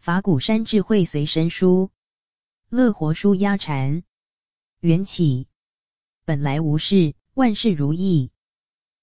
法鼓山智慧随身书，乐活书压禅。缘起，本来无事，万事如意。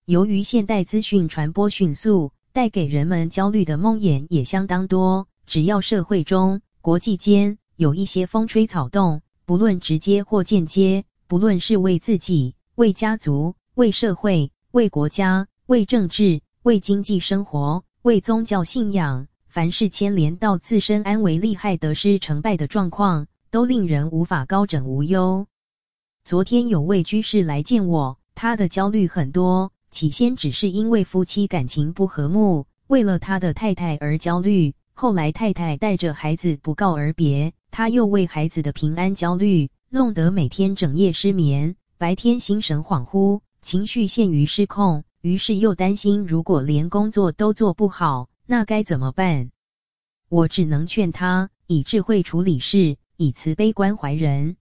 由于现代资讯传播迅速，带给人们焦虑的梦魇也相当多。只要社会中、国际间有一些风吹草动，不论直接或间接，不论是为自己、为家族、为社会、为国家、为政治、为经济生活、为宗教信仰。凡是牵连到自身安危、利害得失、成败的状况，都令人无法高枕无忧。昨天有位居士来见我，他的焦虑很多，起先只是因为夫妻感情不和睦，为了他的太太而焦虑。后来太太带着孩子不告而别，他又为孩子的平安焦虑，弄得每天整夜失眠，白天心神恍惚，情绪陷于失控。于是又担心，如果连工作都做不好，那该怎么办？我只能劝他以智慧处理事，以慈悲关怀人。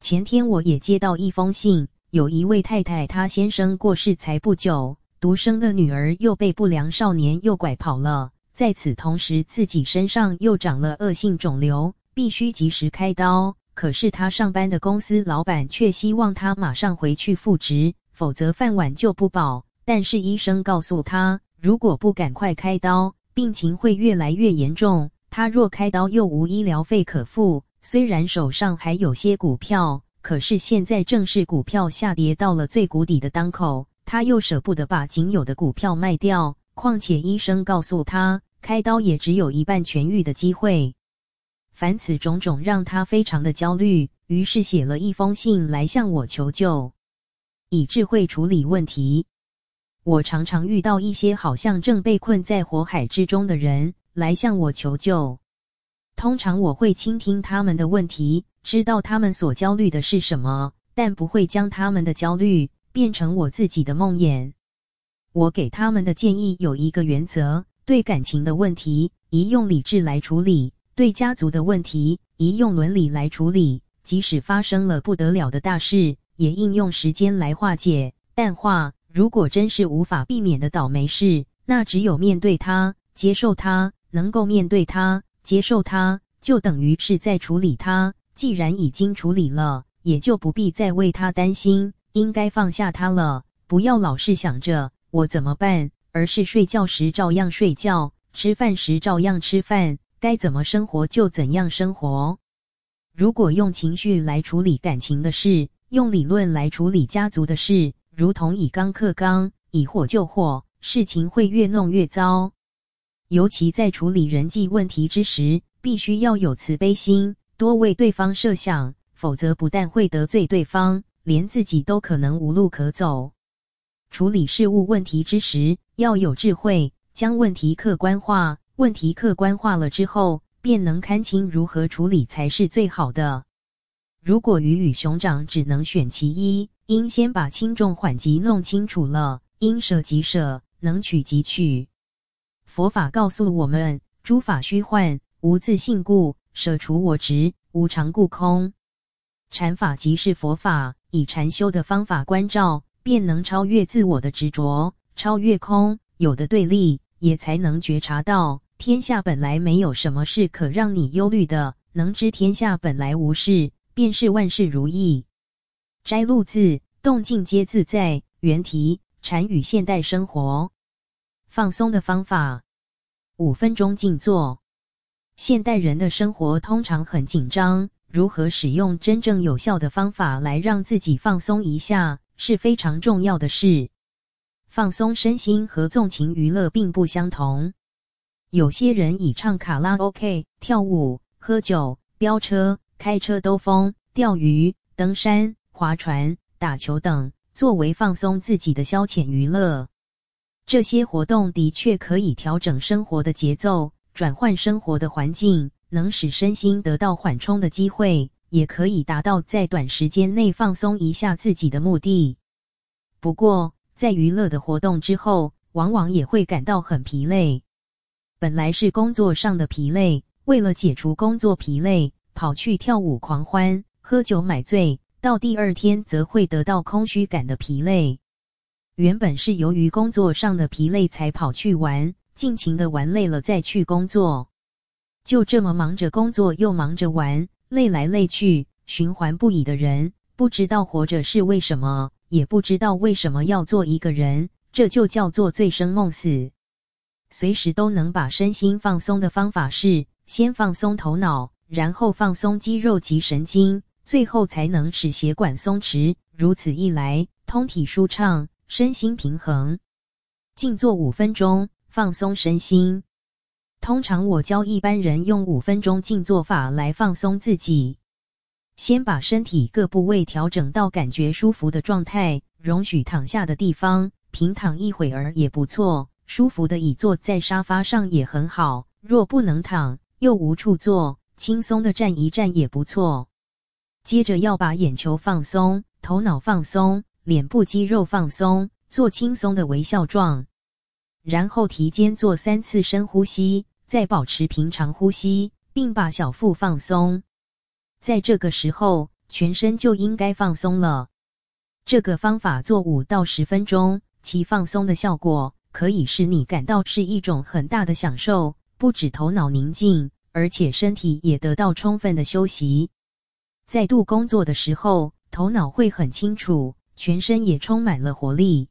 前天我也接到一封信，有一位太太，她先生过世才不久，独生的女儿又被不良少年诱拐跑了，在此同时自己身上又长了恶性肿瘤，必须及时开刀。可是他上班的公司老板却希望他马上回去复职，否则饭碗就不保。但是医生告诉他，如果不赶快开刀，病情会越来越严重。他若开刀又无医疗费可付，虽然手上还有些股票，可是现在正是股票下跌到了最谷底的当口，他又舍不得把仅有的股票卖掉。况且医生告诉他，开刀也只有一半痊愈的机会。凡此种种让他非常的焦虑，于是写了一封信来向我求救，以智慧处理问题。我常常遇到一些好像正被困在火海之中的人来向我求救，通常我会倾听他们的问题，知道他们所焦虑的是什么，但不会将他们的焦虑变成我自己的梦魇。我给他们的建议有一个原则：对感情的问题，宜用理智来处理；对家族的问题，宜用伦理来处理。即使发生了不得了的大事，也应用时间来化解、淡化。如果真是无法避免的倒霉事，那只有面对它，接受它。能够面对它，接受它，就等于是在处理它。既然已经处理了，也就不必再为它担心，应该放下它了。不要老是想着我怎么办，而是睡觉时照样睡觉，吃饭时照样吃饭，该怎么生活就怎样生活。如果用情绪来处理感情的事，用理论来处理家族的事，如同以刚克刚，以火救火，事情会越弄越糟。尤其在处理人际问题之时，必须要有慈悲心，多为对方设想，否则不但会得罪对方，连自己都可能无路可走。处理事务问题之时，要有智慧，将问题客观化。问题客观化了之后，便能看清如何处理才是最好的。如果鱼与熊掌只能选其一，应先把轻重缓急弄清楚了，应舍即舍，能取即取。佛法告诉我们：诸法虚幻，无自性故；舍除我执，无常故空。禅法即是佛法，以禅修的方法观照，便能超越自我的执着，超越空有的对立，也才能觉察到天下本来没有什么事可让你忧虑的。能知天下本来无事，便是万事如意。摘录自动静皆自在，原题禅与现代生活。放松的方法：五分钟静坐。现代人的生活通常很紧张，如何使用真正有效的方法来让自己放松一下，是非常重要的事。放松身心和纵情娱乐并不相同。有些人以唱卡拉 OK、跳舞、喝酒、飙车、开车兜风、钓鱼、登山。划船、打球等，作为放松自己的消遣娱乐。这些活动的确可以调整生活的节奏，转换生活的环境，能使身心得到缓冲的机会，也可以达到在短时间内放松一下自己的目的。不过，在娱乐的活动之后，往往也会感到很疲累。本来是工作上的疲累，为了解除工作疲累，跑去跳舞狂欢、喝酒买醉，到第二天则会得到空虚感的疲累。原本是由于工作上的疲累才跑去玩，尽情的玩累了再去工作，就这么忙着工作又忙着玩，累来累去，循环不已的人，不知道活着是为什么，也不知道为什么要做一个人，这就叫做醉生梦死。随时都能把身心放松的方法是，先放松头脑，然后放松肌肉及神经，最后才能使血管松弛。如此一来，通体舒畅，身心平衡。静坐五分钟，放松身心。通常我教一般人用五分钟静坐法来放松自己。先把身体各部位调整到感觉舒服的状态，容许躺下的地方，平躺一会儿也不错。舒服的椅坐在沙发上也很好，若不能躺，又无处坐，轻松的站一站也不错。接着要把眼球放松，头脑放松，脸部肌肉放松，做轻松的微笑状。然后提肩做三次深呼吸，再保持平常呼吸，并把小腹放松。在这个时候，全身就应该放松了。这个方法做五到十分钟，其放松的效果，可以使你感到是一种很大的享受，不止头脑宁静，而且身体也得到充分的休息。再度工作的时候，头脑会很清楚，全身也充满了活力。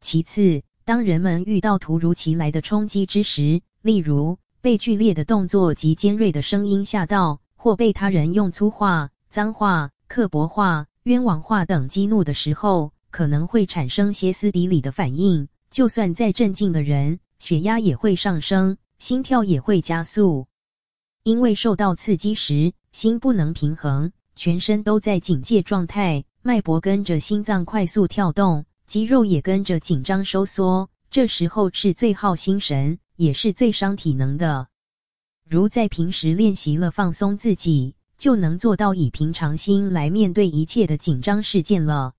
其次，当人们遇到突如其来的冲击之时，例如被剧烈的动作及尖锐的声音吓到，或被他人用粗话、脏话、刻薄话、冤枉话等激怒的时候，可能会产生歇斯底里的反应。就算再镇静的人，血压也会上升，心跳也会加速。因为受到刺激时，心不能平衡，全身都在警戒状态，脉搏跟着心脏快速跳动，肌肉也跟着紧张收缩。这时候是最耗心神，也是最伤体能的。如在平时练习了放松自己，就能做到以平常心来面对一切的紧张事件了。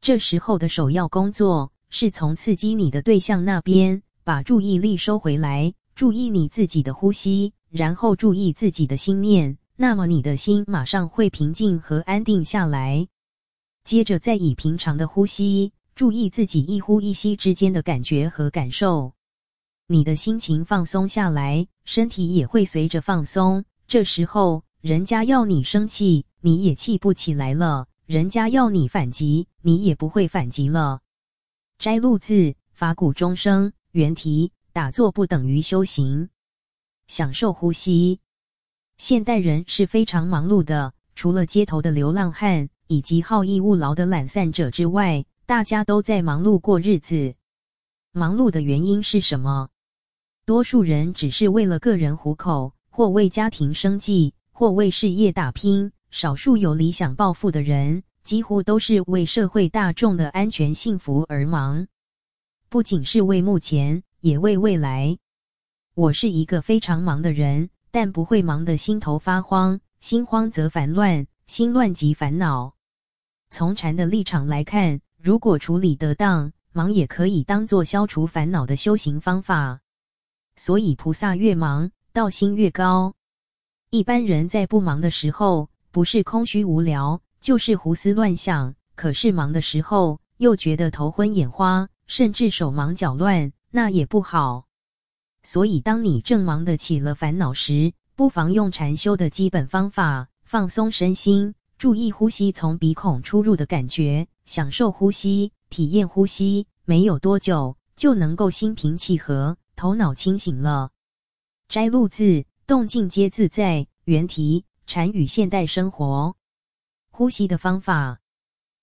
这时候的首要工作，是从刺激你的对象那边把注意力收回来，注意你自己的呼吸，然后注意自己的心念，那么你的心马上会平静和安定下来。接着再以平常的呼吸，注意自己一呼一吸之间的感觉和感受，你的心情放松下来，身体也会随着放松。这时候，人家要你生气，你也气不起来了；人家要你反击，你也不会反击了。摘录自法鼓钟声，原题：打坐不等于修行，享受呼吸。现代人是非常忙碌的，除了街头的流浪汉以及好逸恶劳的懒散者之外，大家都在忙碌过日子。忙碌的原因是什么？多数人只是为了个人糊口，或为家庭生计，或为事业打拼；少数有理想抱负的人。几乎都是为社会大众的安全幸福而忙，不仅是为目前，也为未来。我是一个非常忙的人，但不会忙得心头发慌，心慌则烦乱，心乱即烦恼。从禅的立场来看，如果处理得当，忙也可以当作消除烦恼的修行方法。所以菩萨越忙，道心越高。一般人在不忙的时候，不是空虚无聊。就是胡思乱想，可是忙的时候又觉得头昏眼花，甚至手忙脚乱，那也不好。所以，当你正忙得起了烦恼时，不妨用禅修的基本方法，放松身心，注意呼吸从鼻孔出入的感觉，享受呼吸，体验呼吸。没有多久，就能够心平气和，头脑清醒了。摘录自动静皆自在，原题：禅与现代生活。呼吸的方法，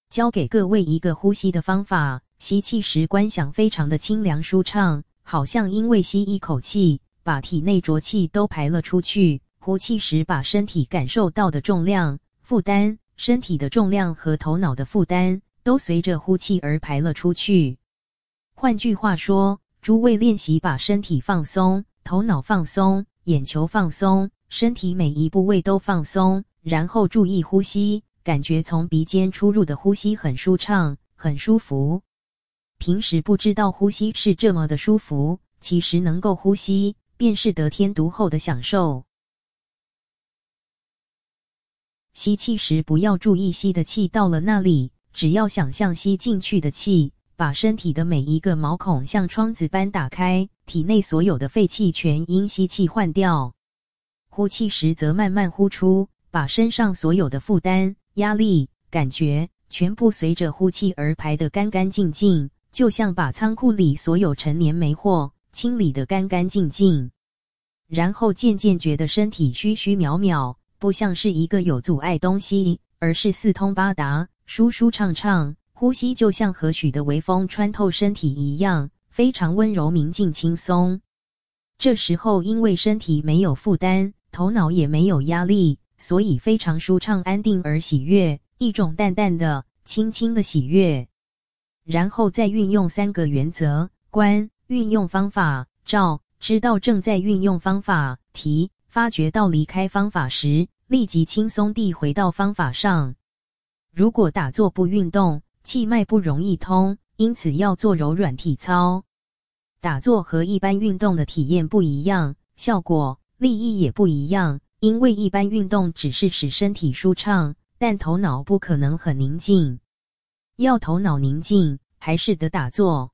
教给各位一个呼吸的方法。吸气时观想非常的清凉舒畅，好像因为吸一口气，把体内浊气都排了出去。呼气时，把身体感受到的重量、负担，身体的重量和头脑的负担，都随着呼气而排了出去。换句话说，诸位练习把身体放松，头脑放松，眼球放松，身体每一部位都放松，然后注意呼吸。感觉从鼻尖出入的呼吸很舒畅，很舒服。平时不知道呼吸是这么的舒服，其实能够呼吸，便是得天独厚的享受。吸气时不要注意吸的气到了哪里，只要想象吸进去的气，把身体的每一个毛孔像窗子般打开，体内所有的废气全因吸气换掉。呼气时则慢慢呼出，把身上所有的负担、压力、感觉，全部随着呼气而排得干干净净，就像把仓库里所有陈年霉货清理得干干净净。然后渐渐觉得身体虚虚渺渺，不像是一个有阻碍东西，而是四通八达、舒舒畅畅。呼吸就像和煦的微风穿透身体一样，非常温柔、明净、轻松。这时候因为身体没有负担。头脑也没有压力，所以非常舒畅、安定而喜悦，一种淡淡的、轻轻的喜悦。然后再运用三个原则：观、运用方法、照，知道正在运用方法；提，发觉到离开方法时，立即轻松地回到方法上。如果打坐不运动，气脉不容易通，因此要做柔软体操。打坐和一般运动的体验不一样，效果。利益也不一样，因为一般运动只是使身体舒畅，但头脑不可能很宁静。要头脑宁静，还是得打坐。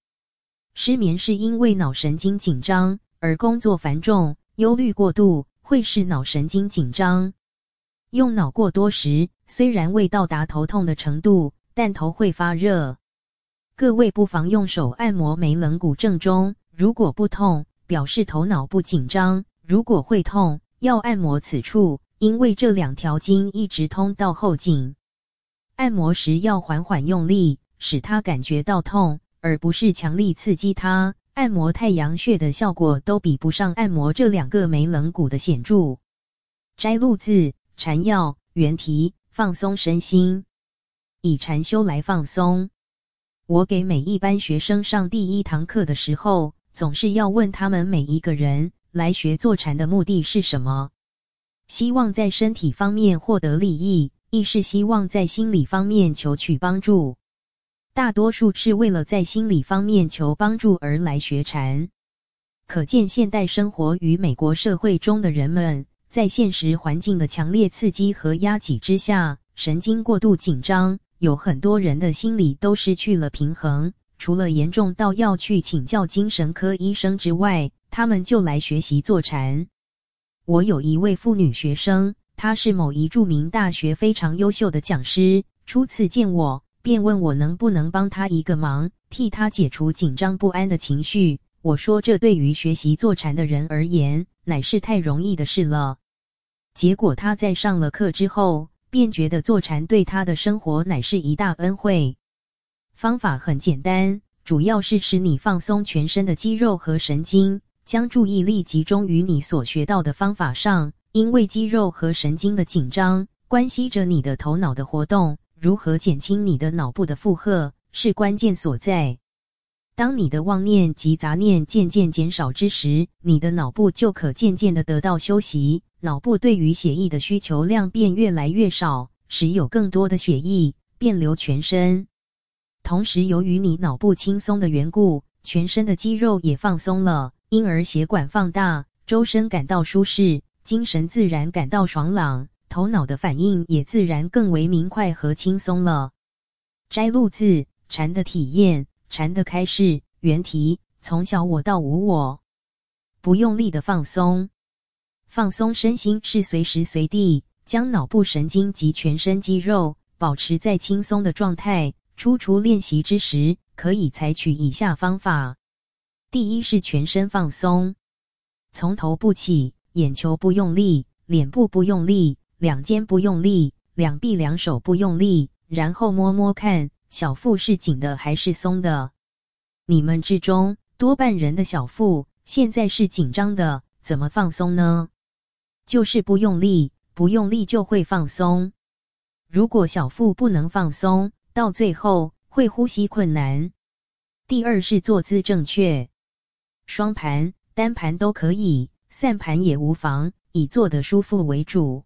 失眠是因为脑神经紧张，而工作繁重、忧虑过度会使脑神经紧张。用脑过多时，虽然未到达头痛的程度，但头会发热。各位不妨用手按摩眉棱骨正中，如果不痛，表示头脑不紧张。如果会痛，要按摩此处，因为这两条筋一直通到后颈。按摩时要缓缓用力，使它感觉到痛，而不是强力刺激它。按摩太阳穴的效果都比不上按摩这两个眉棱骨的显著。摘录自禅要原题，放松身心，以禅修来放松。我给每一班学生上第一堂课的时候，总是要问他们每一个人。来学坐禅的目的是什么？希望在身体方面获得利益，亦是希望在心理方面求取帮助。大多数是为了在心理方面求帮助而来学禅。可见现代生活与美国社会中的人们，在现实环境的强烈刺激和压挤之下，神经过度紧张，有很多人的心理都失去了平衡，除了严重到要去请教精神科医生之外。他们就来学习坐禅。我有一位妇女学生，她是某一著名大学非常优秀的讲师。初次见我，便问我能不能帮她一个忙，替她解除紧张不安的情绪。我说，这对于学习坐禅的人而言，乃是太容易的事了。结果他在上了课之后，便觉得坐禅对他的生活乃是一大恩惠。方法很简单，主要是使你放松全身的肌肉和神经。将注意力集中于你所学到的方法上，因为肌肉和神经的紧张关系着你的头脑的活动。如何减轻你的脑部的负荷是关键所在。当你的妄念及杂念渐渐减少之时，你的脑部就可渐渐的得到休息，脑部对于血液的需求量便越来越少，使有更多的血液遍流全身。同时，由于你脑部轻松的缘故，全身的肌肉也放松了。因而血管放大，周身感到舒适，精神自然感到爽朗，头脑的反应也自然更为明快和轻松了。摘录自禅的体验，禅的开示，原题：从小我到无我，不用力的放松，放松身心是随时随地将脑部神经及全身肌肉保持在轻松的状态。初初练习之时，可以采取以下方法。第一是全身放松，从头部起，眼球不用力，脸部不用力，两肩不用力，两臂两手不用力，然后摸摸看，小腹是紧的还是松的？你们之中多半人的小腹现在是紧张的，怎么放松呢？就是不用力，不用力就会放松。如果小腹不能放松，到最后会呼吸困难。第二是坐姿正确。双盘、单盘都可以，散盘也无妨，以坐得舒服为主。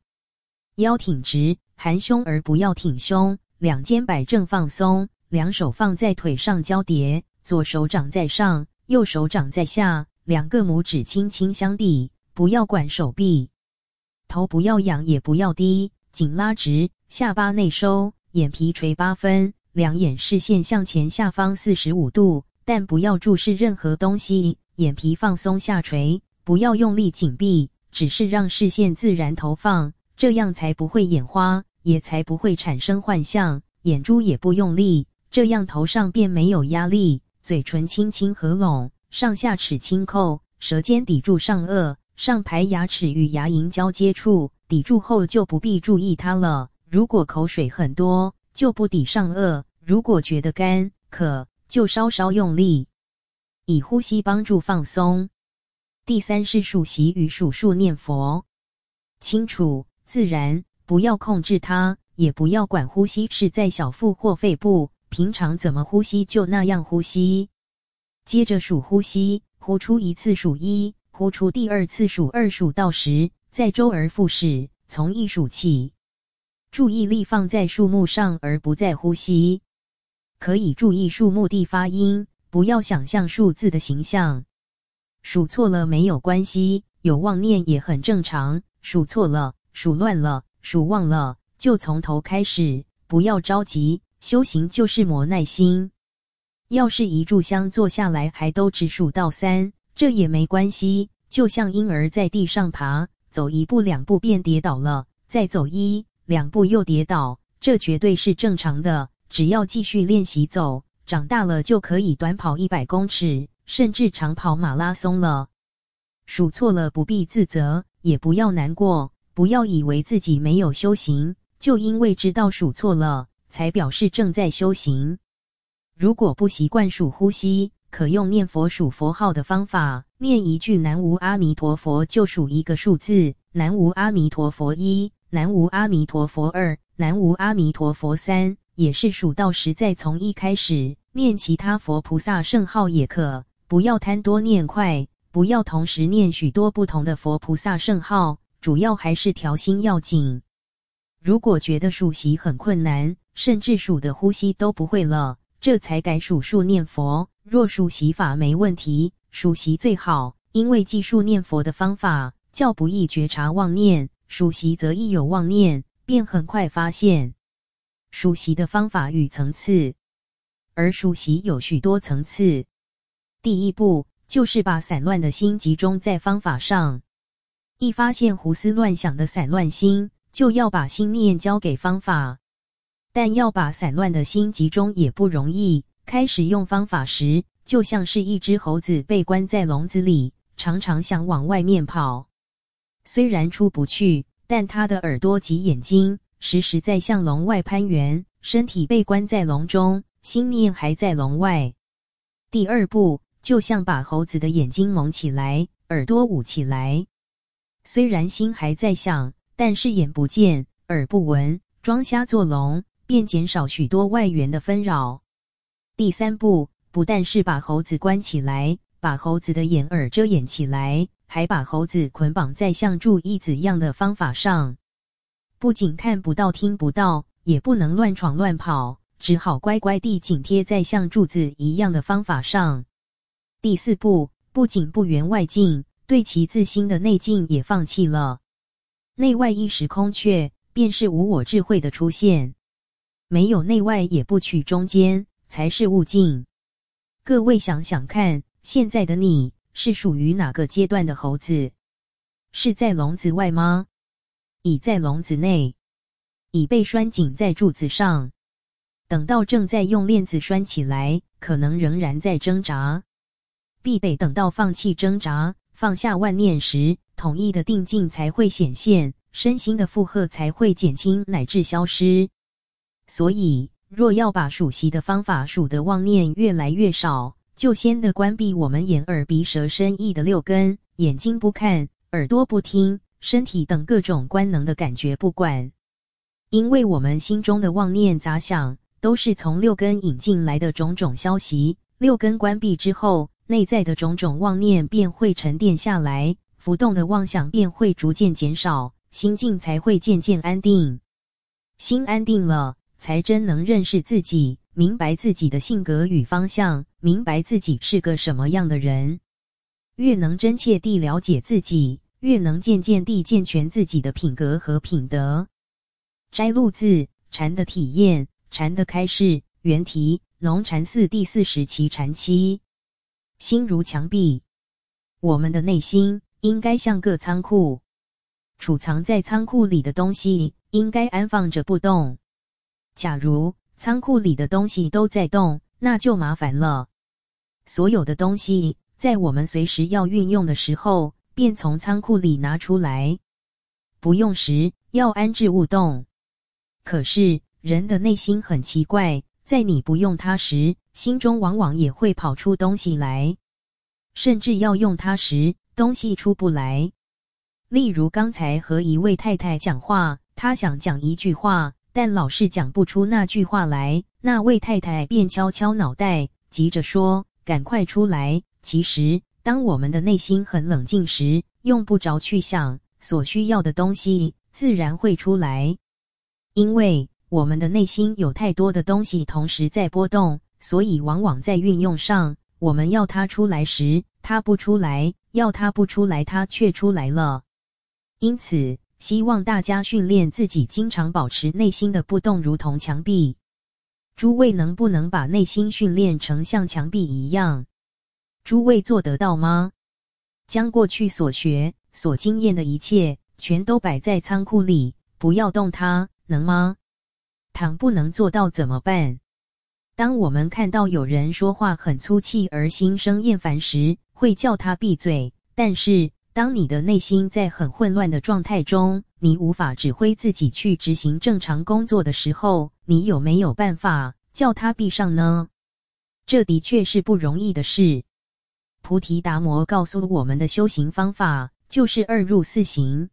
腰挺直，含胸而不要挺胸，两肩摆正放松，两手放在腿上交叠，左手掌在上，右手掌在下，两个拇指轻轻相抵，不要管手臂。头不要仰也不要低，颈拉直，下巴内收，眼皮垂八分，两眼视线向前下方四十五度，但不要注视任何东西，眼皮放松下垂，不要用力紧闭，只是让视线自然投放，这样才不会眼花，也才不会产生幻象。眼珠也不用力，这样头上便没有压力。嘴唇轻轻合拢，上下齿轻扣，舌尖抵住上颚，上排牙齿与牙龈交接处。抵住后就不必注意它了。如果口水很多，就不抵上颚；如果觉得干渴，就稍稍用力，以呼吸帮助放松。第三是数息与数数念佛，清楚自然，不要控制它，也不要管呼吸是在小腹或肺部，平常怎么呼吸就那样呼吸。接着数呼吸，呼出一次数一，呼出第二次数二，数到十。再周而复始，从一数起，注意力放在数目上而不在呼吸。可以注意数目的发音，不要想象数字的形象。数错了没有关系，有妄念也很正常。数错了、数乱了、数忘了，就从头开始，不要着急。修行就是磨耐心。要是一炷香坐下来还都只数到三，这也没关系，就像婴儿在地上爬。走一步两步便跌倒了，再走一两步又跌倒，这绝对是正常的。只要继续练习走，长大了就可以短跑一百公尺，甚至长跑马拉松了。数错了不必自责，也不要难过，不要以为自己没有修行，就因为知道数错了，才表示正在修行。如果不习惯数呼吸，可用念佛数佛号的方法，念一句南无阿弥陀佛就数一个数字，南无阿弥陀佛一，南无阿弥陀佛二，南无阿弥陀佛三，也是数到十再从一开始念其他佛菩萨圣号也可，不要贪多念快，不要同时念许多不同的佛菩萨圣号，主要还是调心要紧。如果觉得数息很困难，甚至数的呼吸都不会了，这才改数数念佛。若数息法没问题，数息最好，因为计数念佛的方法较不易觉察妄念，数息则一有妄念，便很快发现。数息的方法与层次，而数息有许多层次。第一步就是把散乱的心集中在方法上，一发现胡思乱想的散乱心，就要把心念交给方法。但要把散乱的心集中也不容易。开始用方法时，就像是一只猴子被关在笼子里，常常想往外面跑。虽然出不去，但它的耳朵及眼睛时时在向笼外攀援，身体被关在笼中，心念还在笼外。第二步，就像把猴子的眼睛蒙起来，耳朵捂起来。虽然心还在想，但是眼不见，耳不闻，装瞎作聋，便减少许多外缘的纷扰。第三步，不但是把猴子关起来，把猴子的眼耳遮掩起来，还把猴子捆绑在像住一子一样的方法上。不仅看不到、听不到，也不能乱闯乱跑，只好乖乖地紧贴在像柱子一样的方法上。第四步，不仅不缘外境，对其自心的内境也放弃了。内外一时空缺，便是无我智慧的出现。没有内外，也不取中间。才是悟境。各位想想看，现在的你是属于哪个阶段的猴子？是在笼子外吗？已在笼子内，已被拴紧在柱子上。等到正在用链子拴起来，可能仍然在挣扎。必得等到放弃挣扎，放下万念时，统一的定境才会显现，身心的负荷才会减轻乃至消失。所以。若要把数息的方法数得妄念越来越少，就先得关闭我们眼耳鼻舌身意的六根，眼睛不看，耳朵不听，身体等各种官能的感觉不管。因为我们心中的妄念杂想，都是从六根引进来的种种消息。六根关闭之后，内在的种种妄念便会沉淀下来，浮动的妄想便会逐渐减少，心境才会渐渐安定。心安定了。才真能认识自己，明白自己的性格与方向，明白自己是个什么样的人。越能真切地了解自己，越能渐渐地健全自己的品格和品德。摘录自禅的体验，禅的开示，原题，农禅寺第四十期禅七。心如墙壁，我们的内心应该像个仓库，储藏在仓库里的东西应该安放着不动。假如仓库里的东西都在动，那就麻烦了。所有的东西在我们随时要运用的时候，便从仓库里拿出来；不用时要安置勿动。可是人的内心很奇怪，在你不用它时，心中往往也会跑出东西来；甚至要用它时，东西出不来。例如刚才和一位太太讲话，她想讲一句话，但老是讲不出那句话来，那位太太便敲敲脑袋，急着说：“赶快出来！”其实，当我们的内心很冷静时，用不着去想，所需要的东西自然会出来。因为我们的内心有太多的东西同时在波动，所以往往在运用上，我们要它出来时，它不出来；要它不出来，它却出来了。因此，希望大家训练自己，经常保持内心的不动，如同墙壁。诸位能不能把内心训练成像墙壁一样？诸位做得到吗？将过去所学、所经验的一切，全都摆在仓库里，不要动它。能吗？倘不能做到怎么办？当我们看到有人说话很粗气而心生厌烦时，会叫他闭嘴。但是，当你的内心在很混乱的状态中，你无法指挥自己去执行正常工作的时候，你有没有办法叫他闭上呢？这的确是不容易的事。菩提达摩告诉我们的修行方法，就是二入四行。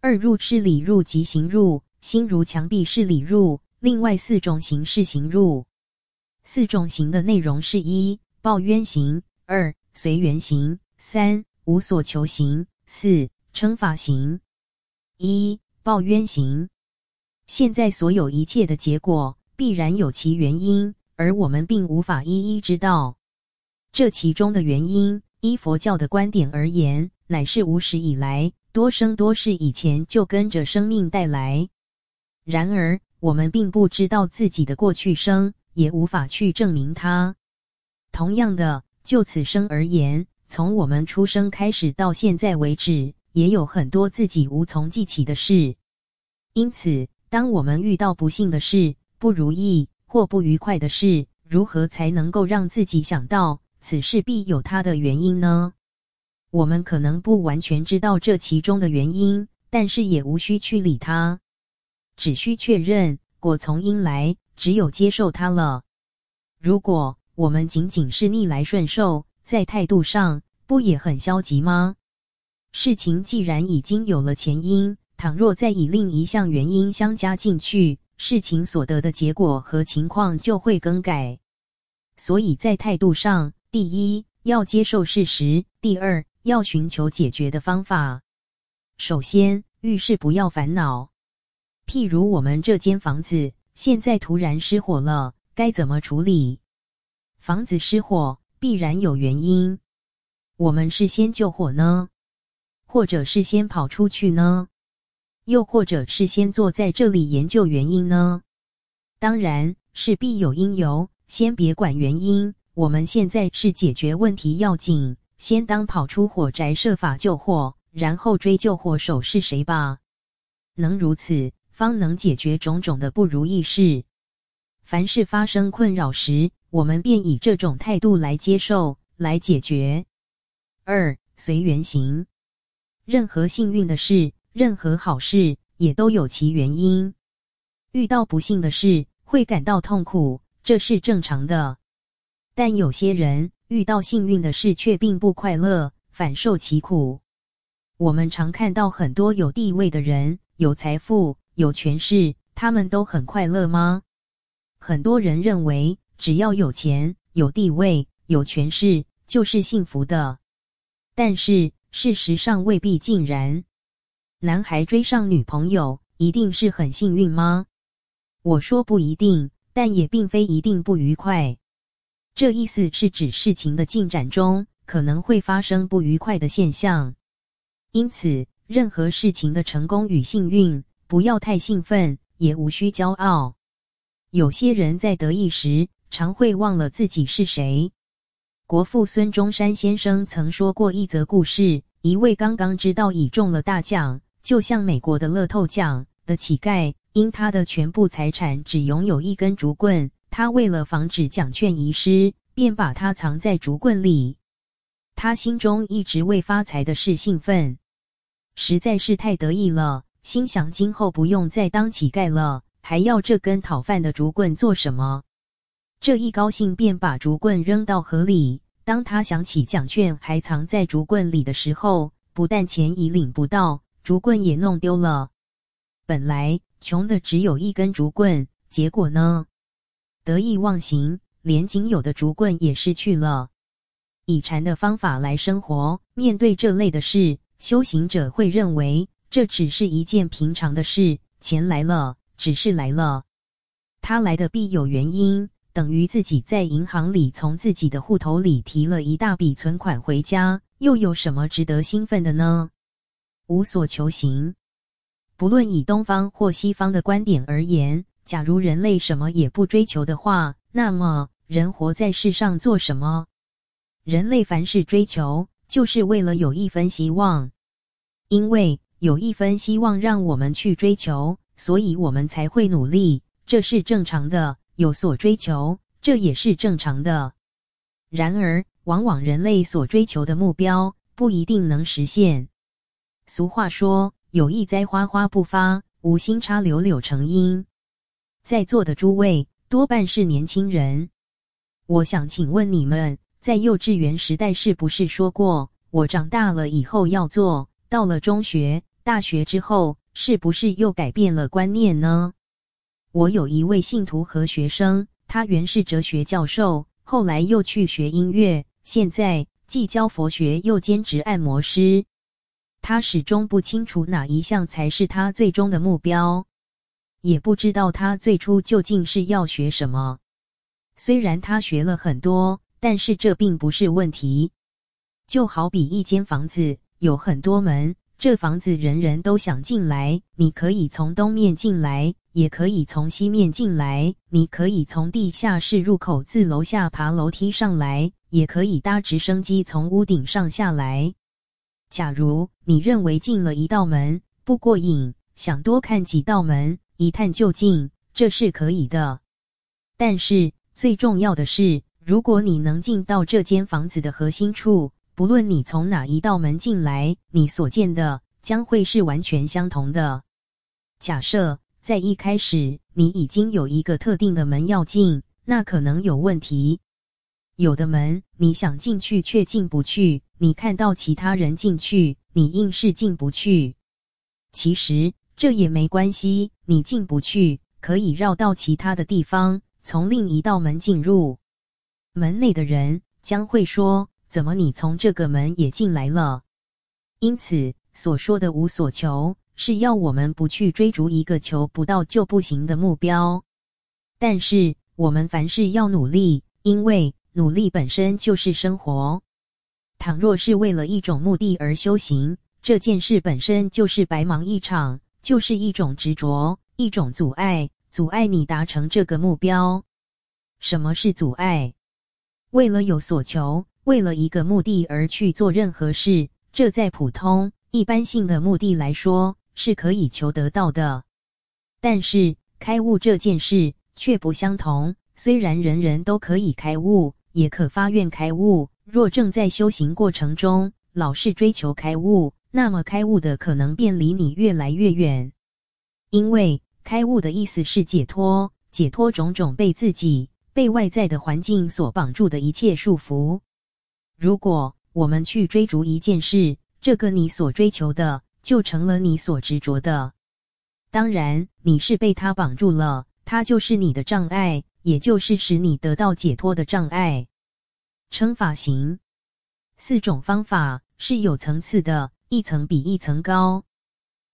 二入是理入及行入。心如墙壁是理入，另外四种形是行入。四种行的内容是：一、报冤行；二、随缘行；三、无所求行；四、称法行。一、报冤行。现在所有一切的结果，必然有其原因，而我们并无法一一知道。这其中的原因，依佛教的观点而言，乃是无始以来，多生多世以前就跟着生命带来。然而，我们并不知道自己的过去生，也无法去证明它。同样的，就此生而言，从我们出生开始到现在为止，也有很多自己无从记起的事。因此，当我们遇到不幸的事、不如意或不愉快的事，如何才能够让自己想到此事必有它的原因呢？我们可能不完全知道这其中的原因，但是也无需去理它。只需确认果从因来，只有接受它了。如果我们仅仅是逆来顺受，在态度上不也很消极吗？事情既然已经有了前因，倘若再以另一项原因相加进去，事情所得的结果和情况就会更改。所以在态度上，第一要接受事实，第二要寻求解决的方法。首先，遇事不要烦恼。譬如我们这间房子现在突然失火了，该怎么处理？房子失火必然有原因，我们是先救火呢，或者是先跑出去呢？又或者是先坐在这里研究原因呢？当然是必有因由，先别管原因，我们现在是解决问题要紧，先当跑出火宅设法救火，然后追究火手是谁吧。能如此，方能解决种种的不如意事。凡事发生困扰时，我们便以这种态度来接受、来解决。二、随缘行。任何幸运的事，任何好事，也都有其原因。遇到不幸的事，会感到痛苦，这是正常的。但有些人遇到幸运的事，却并不快乐，反受其苦。我们常看到很多有地位的人，有财富。有权势，他们都很快乐吗？很多人认为，只要有钱、有地位、有权势，就是幸福的。但是事实上未必尽然。男孩追上女朋友，一定是很幸运吗？我说不一定，但也并非一定不愉快。这意思是指事情的进展中，可能会发生不愉快的现象。因此，任何事情的成功与幸运，不要太兴奋，也无需骄傲。有些人在得意时，常会忘了自己是谁。国父孙中山先生曾说过一则故事：一位刚刚知道已中了大奖，就像美国的乐透奖的乞丐，因他的全部财产只拥有一根竹棍，他为了防止奖券遗失，便把它藏在竹棍里。他心中一直为发财的事兴奋，实在是太得意了，心想今后不用再当乞丐了，还要这根讨饭的竹棍做什么？这一高兴，便把竹棍扔到河里。当他想起奖券还藏在竹棍里的时候，不但钱已领不到，竹棍也弄丢了。本来穷的只有一根竹棍，结果呢？得意忘形，连仅有的竹棍也失去了。以禅的方法来生活，面对这类的事，修行者会认为这只是一件平常的事。钱来了，只是来了，他来的必有原因。等于自己在银行里从自己的户头里提了一大笔存款回家，又有什么值得兴奋的呢？无所求行。不论以东方或西方的观点而言，假如人类什么也不追求的话，那么人活在世上做什么？人类凡事追求，就是为了有一分希望。因为有一分希望让我们去追求，所以我们才会努力，这是正常的。有所追求，这也是正常的。然而，往往人类所追求的目标不一定能实现。俗话说：“有意栽花花不发，无心插柳柳成荫。”在座的诸位多半是年轻人，我想请问你们，在幼稚园时代是不是说过“我长大了以后要做”？到了中学、大学之后，是不是又改变了观念呢？我有一位信徒和学生，他原是哲学教授，后来又去学音乐，现在既教佛学又兼职按摩师。他始终不清楚哪一项才是他最终的目标，也不知道他最初究竟是要学什么。虽然他学了很多，但是这并不是问题。就好比一间房子，有很多门。这房子人人都想进来，你可以从东面进来，也可以从西面进来。你可以从地下室入口自楼下爬楼梯上来，也可以搭直升机从屋顶上下来。假如你认为进了一道门不过瘾，想多看几道门，一探究竟，这是可以的。但是最重要的是，如果你能进到这间房子的核心处。不论你从哪一道门进来，你所见的将会是完全相同的。假设在一开始你已经有一个特定的门要进，那可能有问题。有的门你想进去却进不去，你看到其他人进去，你硬是进不去。其实这也没关系，你进不去可以绕到其他的地方，从另一道门进入。门内的人将会说。怎么你从这个门也进来了？因此所说的无所求，是要我们不去追逐一个求不到就不行的目标。但是我们凡事要努力，因为努力本身就是生活。倘若是为了一种目的而修行，这件事本身就是白忙一场，就是一种执着，一种阻碍，阻碍你达成这个目标。什么是阻碍？为了有所求。为了一个目的而去做任何事，这在普通一般性的目的来说是可以求得到的。但是开悟这件事却不相同。虽然人人都可以开悟，也可发愿开悟，若正在修行过程中老是追求开悟，那么开悟的可能便离你越来越远。因为开悟的意思是解脱，解脱种种被自己、被外在的环境所绑住的一切束缚。如果我们去追逐一件事，这个你所追求的就成了你所执着的。当然，你是被它绑住了，它就是你的障碍，也就是使你得到解脱的障碍。称法行，四种方法是有层次的，一层比一层高。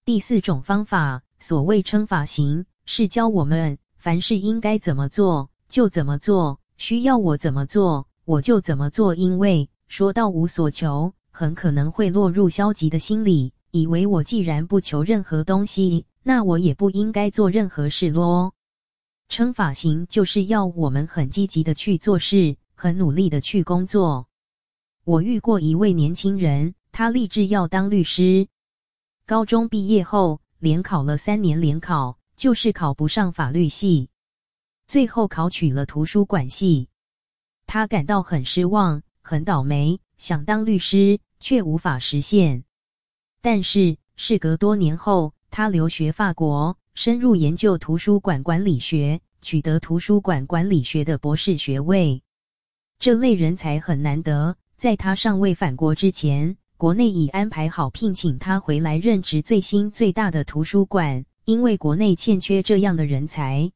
第四种方法，所谓称法行，是教我们凡事应该怎么做就怎么做，需要我怎么做。我就怎么做，因为说到无所求，很可能会落入消极的心理，以为我既然不求任何东西，那我也不应该做任何事咯。称法行就是要我们很积极的去做事，很努力的去工作。我遇过一位年轻人，他立志要当律师，高中毕业后连考了三年联考，就是考不上法律系，最后考取了图书馆系。他感到很失望，很倒霉，想当律师却无法实现。但是事隔多年后，他留学法国，深入研究图书馆管理学，取得图书馆管理学的博士学位。这类人才很难得，在他尚未返国之前，国内已安排好聘请他回来任职最新最大的图书馆，因为国内欠缺这样的人才。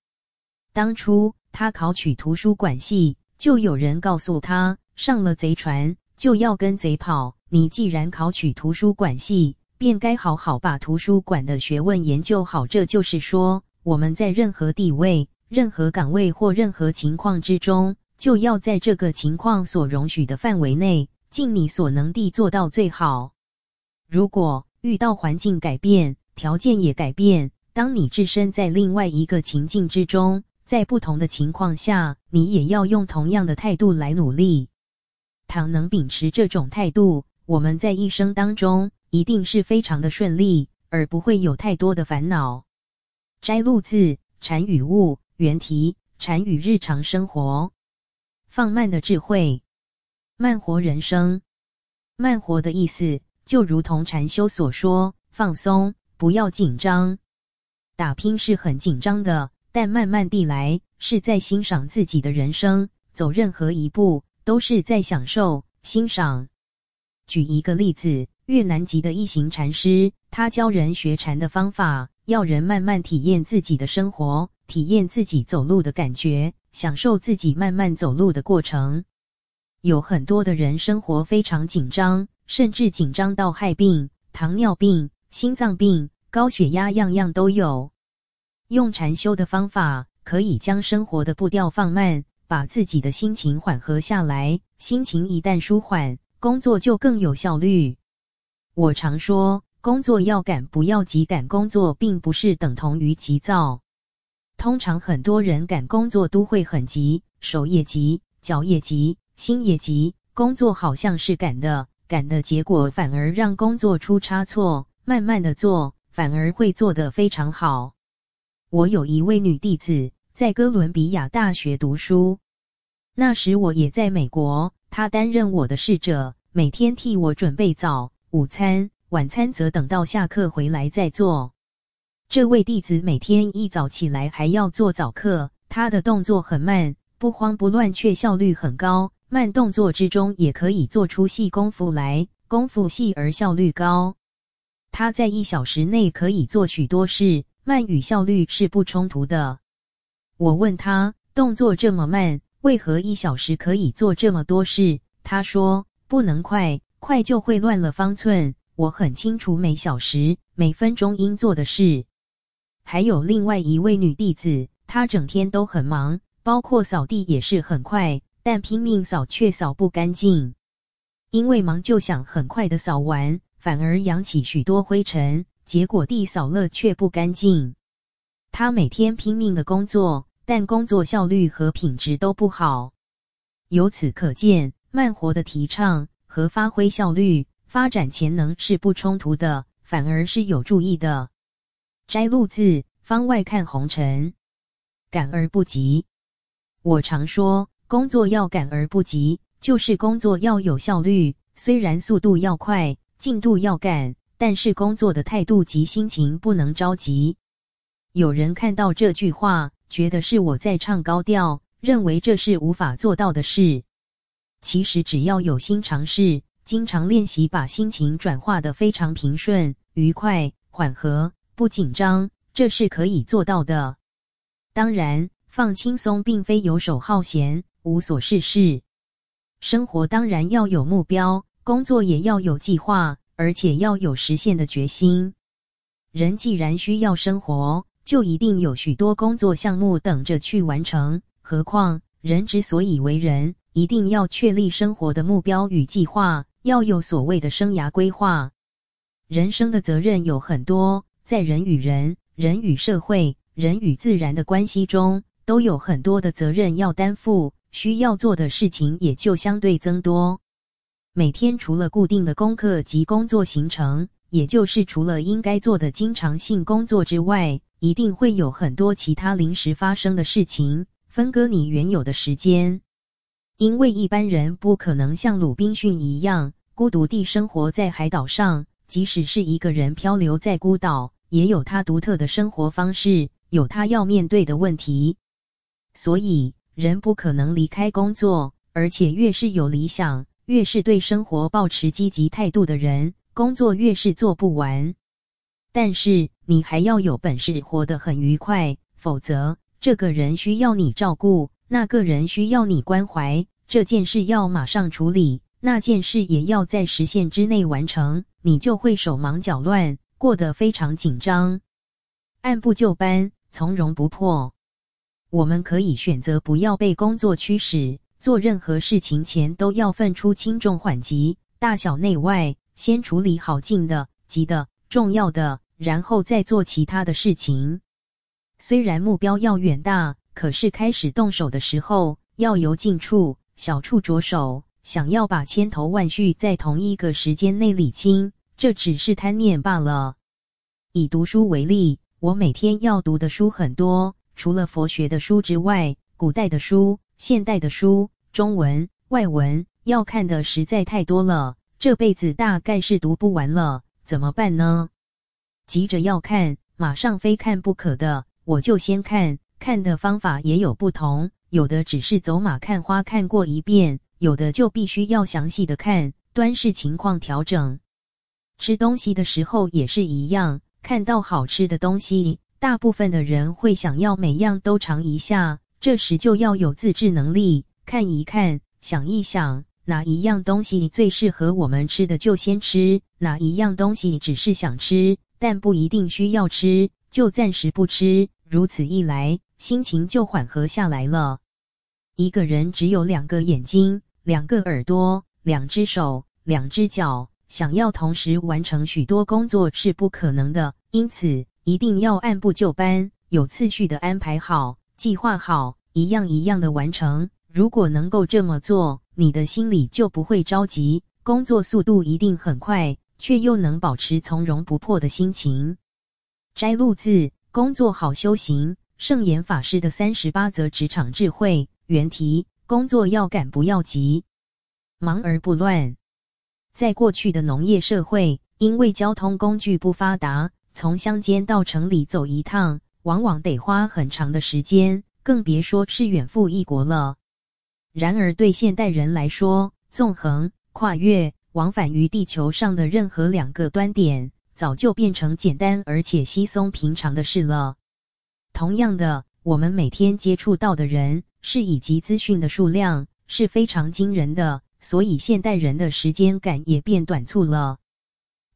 当初他考取图书馆系。就有人告诉他，上了贼船就要跟贼跑。你既然考取图书馆系，便该好好把图书馆的学问研究好。这就是说，我们在任何地位、任何岗位或任何情况之中，就要在这个情况所容许的范围内，尽你所能地做到最好。如果遇到环境改变、条件也改变，当你置身在另外一个情境之中。在不同的情况下，你也要用同样的态度来努力。倘能秉持这种态度，我们在一生当中一定是非常的顺利，而不会有太多的烦恼。摘录自《禅与悟》原题：禅与日常生活。放慢的智慧，慢活人生。慢活的意思，就如同禅修所说，放松，不要紧张。打拼是很紧张的。但慢慢地来，是在欣赏自己的人生，走任何一步都是在享受、欣赏。举一个例子，越南籍的一行禅师，他教人学禅的方法，要人慢慢体验自己的生活，体验自己走路的感觉，享受自己慢慢走路的过程。有很多的人生活非常紧张，甚至紧张到害病，糖尿病、心脏病、高血压，样样都有。用禅修的方法，可以将生活的步调放慢，把自己的心情缓和下来。心情一旦舒缓，工作就更有效率。我常说，工作要赶，不要急。赶工作并不是等同于急躁。通常很多人赶工作都会很急，手也急，脚也急，心也急。工作好像是赶的，赶的结果反而让工作出差错。慢慢的做，反而会做得非常好。我有一位女弟子在哥伦比亚大学读书，那时我也在美国，他担任我的侍者，每天替我准备早午餐，晚餐则等到下课回来再做。这位弟子每天一早起来还要做早课，他的动作很慢，不慌不乱，却效率很高。慢动作之中也可以做出细功夫来，功夫细而效率高。他在一小时内可以做许多事。慢与效率是不冲突的。我问他，动作这么慢，为何一小时可以做这么多事？他说，不能快，快就会乱了方寸。我很清楚每小时、每分钟应做的事。还有另外一位女弟子，她整天都很忙，包括扫地也是很快，但拼命扫却扫不干净。因为忙就想很快的扫完，反而扬起许多灰尘。结果地扫了却不干净，他每天拼命的工作，但工作效率和品质都不好。由此可见，慢活的提倡和发挥效率、发展潜能是不冲突的，反而是有助益的。摘录自《方外看红尘》，赶而不急。我常说，工作要赶而不急，就是工作要有效率，虽然速度要快，进度要赶。但是工作的态度及心情不能着急。有人看到这句话，觉得是我在唱高调，认为这是无法做到的事。其实只要有心尝试，经常练习，把心情转化得非常平顺、愉快、缓和、不紧张，这是可以做到的。当然，放轻松并非游手好闲、无所事事。生活当然要有目标，工作也要有计划。而且要有实现的决心。人既然需要生活，就一定有许多工作项目等着去完成。何况人之所以为人，一定要确立生活的目标与计划，要有所谓的生涯规划。人生的责任有很多，在人与人、人与社会、人与自然的关系中，都有很多的责任要担负，需要做的事情也就相对增多。每天除了固定的功课及工作行程，也就是除了应该做的经常性工作之外，一定会有很多其他临时发生的事情，分割你原有的时间。因为一般人不可能像鲁滨逊一样孤独地生活在海岛上，即使是一个人漂流在孤岛，也有他独特的生活方式，有他要面对的问题。所以，人不可能离开工作，而且越是有理想，越是对生活抱持积极态度的人，工作越是做不完。但是你还要有本事活得很愉快，否则这个人需要你照顾，那个人需要你关怀，这件事要马上处理，那件事也要在时限之内完成，你就会手忙脚乱，过得非常紧张。按部就班，从容不迫。我们可以选择不要被工作驱使。做任何事情前都要分出轻重缓急、大小内外，先处理好近的、急的、重要的，然后再做其他的事情。虽然目标要远大，可是开始动手的时候要由近处、小处着手。想要把千头万绪在同一个时间内理清，这只是贪念罢了。以读书为例，我每天要读的书很多，除了佛学的书之外，古代的书、现代的书。中文、外文要看的实在太多了，这辈子大概是读不完了，怎么办呢？急着要看，马上非看不可的，我就先看。看的方法也有不同，有的只是走马看花看过一遍，有的就必须要详细的看，端视情况调整。吃东西的时候也是一样，看到好吃的东西，大部分的人会想要每样都尝一下，这时就要有自制能力。看一看，想一想，哪一样东西最适合我们吃的就先吃；哪一样东西只是想吃，但不一定需要吃，就暂时不吃。如此一来，心情就缓和下来了。一个人只有两个眼睛、两个耳朵、两只手、两只脚，想要同时完成许多工作是不可能的。因此，一定要按部就班、有次序的安排好、计划好，一样一样的完成。如果能够这么做，你的心里就不会着急，工作速度一定很快，却又能保持从容不迫的心情。摘录自《工作好修行》圣严法师的三十八则职场智慧，原题：工作要赶不要急，忙而不乱。在过去的农业社会，因为交通工具不发达，从乡间到城里走一趟，往往得花很长的时间，更别说是远赴异国了。然而，对现代人来说，纵横、跨越、往返于地球上的任何两个端点，早就变成简单而且稀松平常的事了。同样的，我们每天接触到的人、事以及资讯的数量是非常惊人的，所以现代人的时间感也变短促了。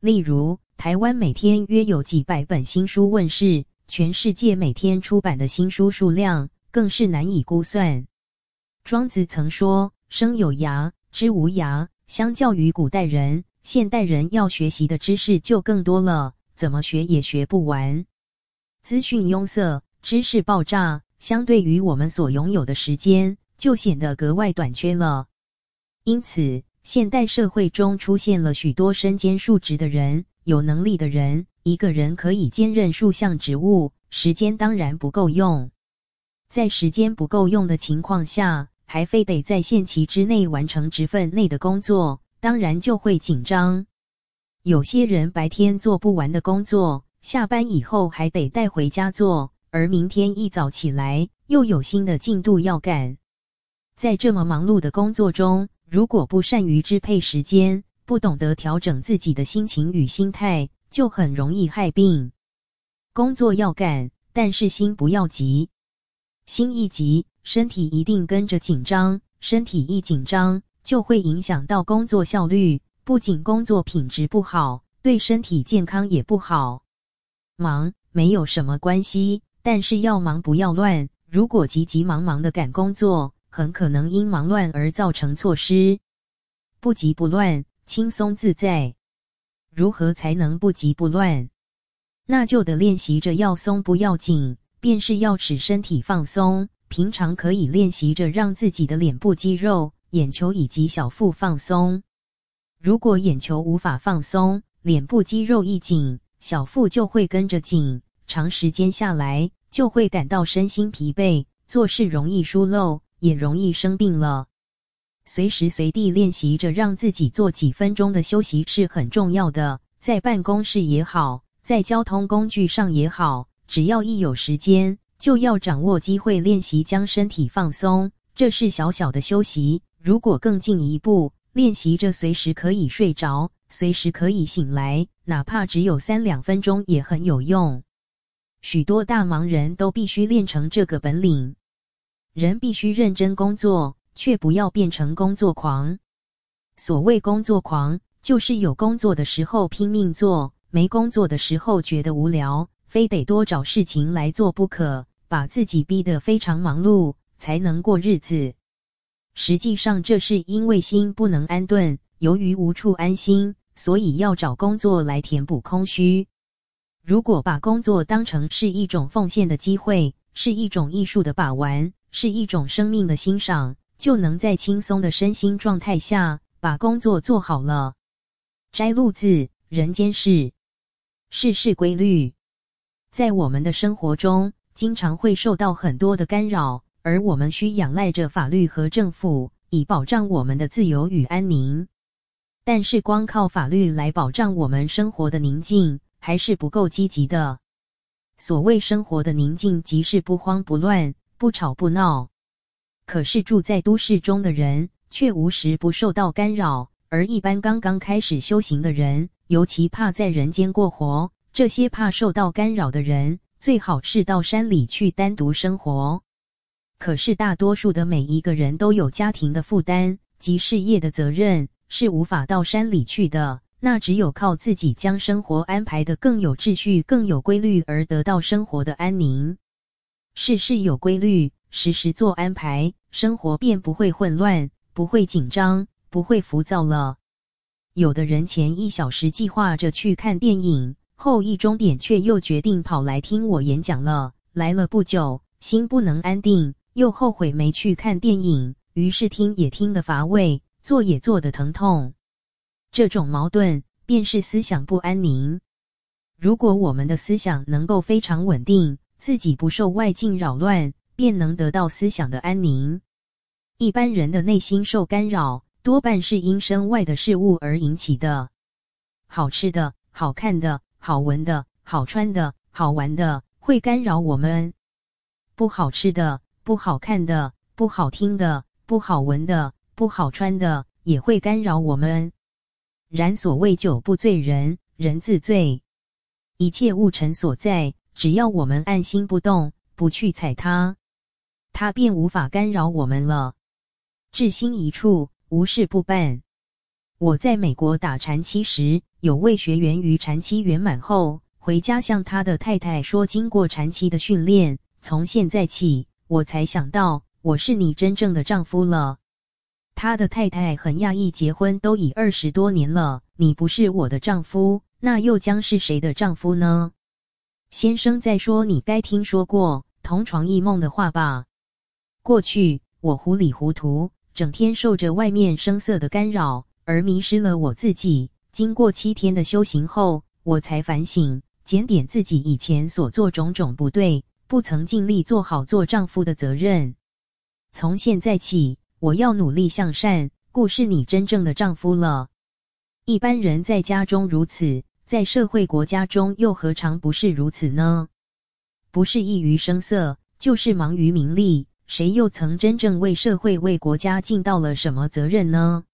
例如，台湾每天约有几百本新书问世，全世界每天出版的新书数量更是难以估算。庄子曾说：“生有涯，知无涯。”相较于古代人，现代人要学习的知识就更多了，怎么学也学不完。资讯壅塞，知识爆炸，相对于我们所拥有的时间，就显得格外短缺了。因此，现代社会中出现了许多身兼数职的人，有能力的人，一个人可以兼任数项职务，时间当然不够用。在时间不够用的情况下，还非得在限期之内完成职份内的工作，当然就会紧张。有些人白天做不完的工作，下班以后还得带回家做，而明天一早起来又有新的进度要赶。在这么忙碌的工作中，如果不善于支配时间，不懂得调整自己的心情与心态，就很容易害病。工作要干，但是心不要急，心一急，身体一定跟着紧张，身体一紧张，就会影响到工作效率，不仅工作品质不好，对身体健康也不好。忙没有什么关系，但是要忙不要乱。如果急急忙忙的赶工作，很可能因忙乱而造成错失。不急不乱，轻松自在。如何才能不急不乱？那就得练习着要松不要紧，便是要使身体放松。平常可以练习着让自己的脸部肌肉、眼球以及小腹放松。如果眼球无法放松，脸部肌肉一紧，小腹就会跟着紧，长时间下来就会感到身心疲惫，做事容易疏漏，也容易生病了。随时随地练习着让自己做几分钟的休息是很重要的，在办公室也好，在交通工具上也好，只要一有时间，就要掌握机会练习将身体放松，这是小小的休息。如果更进一步，练习着随时可以睡着，随时可以醒来，哪怕只有三两分钟也很有用。许多大忙人都必须练成这个本领。人必须认真工作。却不要变成工作狂。所谓工作狂，就是有工作的时候拼命做，没工作的时候觉得无聊，非得多找事情来做不可，把自己逼得非常忙碌，才能过日子。实际上，这是因为心不能安顿，由于无处安心，所以要找工作来填补空虚。如果把工作当成是一种奉献的机会，是一种艺术的把玩，是一种生命的欣赏。就能在轻松的身心状态下把工作做好了。摘录自《人间事》，世事规律，在我们的生活中，经常会受到很多的干扰，而我们需仰赖着法律和政府，以保障我们的自由与安宁。但是，光靠法律来保障我们生活的宁静，还是不够积极的。所谓生活的宁静，即是不慌不乱，不吵不闹。可是住在都市中的人却无时不受到干扰，而一般刚刚开始修行的人，尤其怕在人间过活。这些怕受到干扰的人，最好是到山里去单独生活。可是大多数的每一个人都有家庭的负担及事业的责任，是无法到山里去的。那只有靠自己将生活安排得更有秩序、更有规律，而得到生活的安宁。事事有规律。时时做安排，生活便不会混乱，不会紧张，不会浮躁了。有的人前一小时计划着去看电影，后一终点却又决定跑来听我演讲了。来了不久，心不能安定，又后悔没去看电影，于是听也听得乏味，做也做得疼痛。这种矛盾，便是思想不安宁。如果我们的思想能够非常稳定，自己不受外境扰乱。便能得到思想的安宁。一般人的内心受干扰，多半是因身外的事物而引起的。好吃的、好看的、好闻的、好穿的、好玩的，会干扰我们；不好吃的、不好看的、不好听的、不好闻的、不好穿的，也会干扰我们。然所谓酒不醉人，人自醉。一切物尘所在，只要我们安心不动，不去踩它。它便无法干扰我们了。至心一处，无事不办。我在美国打禅七时，有位学员于禅期圆满后，回家向他的太太说：“经过禅期的训练，从现在起，我才想到我是你真正的丈夫了。”他的太太很讶异，结婚都已二十多年了，你不是我的丈夫，那又将是谁的丈夫呢？先生在说，你该听说过同床异梦的话吧？过去我糊里糊涂，整天受着外面声色的干扰，而迷失了我自己。经过七天的修行后，我才反省，检点自己以前所做种种不对，不曾尽力做好做丈夫的责任。从现在起，我要努力向善，故是你真正的丈夫了。一般人在家中如此，在社会国家中又何尝不是如此呢？不是异于声色，就是忙于名利。谁又曾真正为社会、为国家尽到了什么责任呢？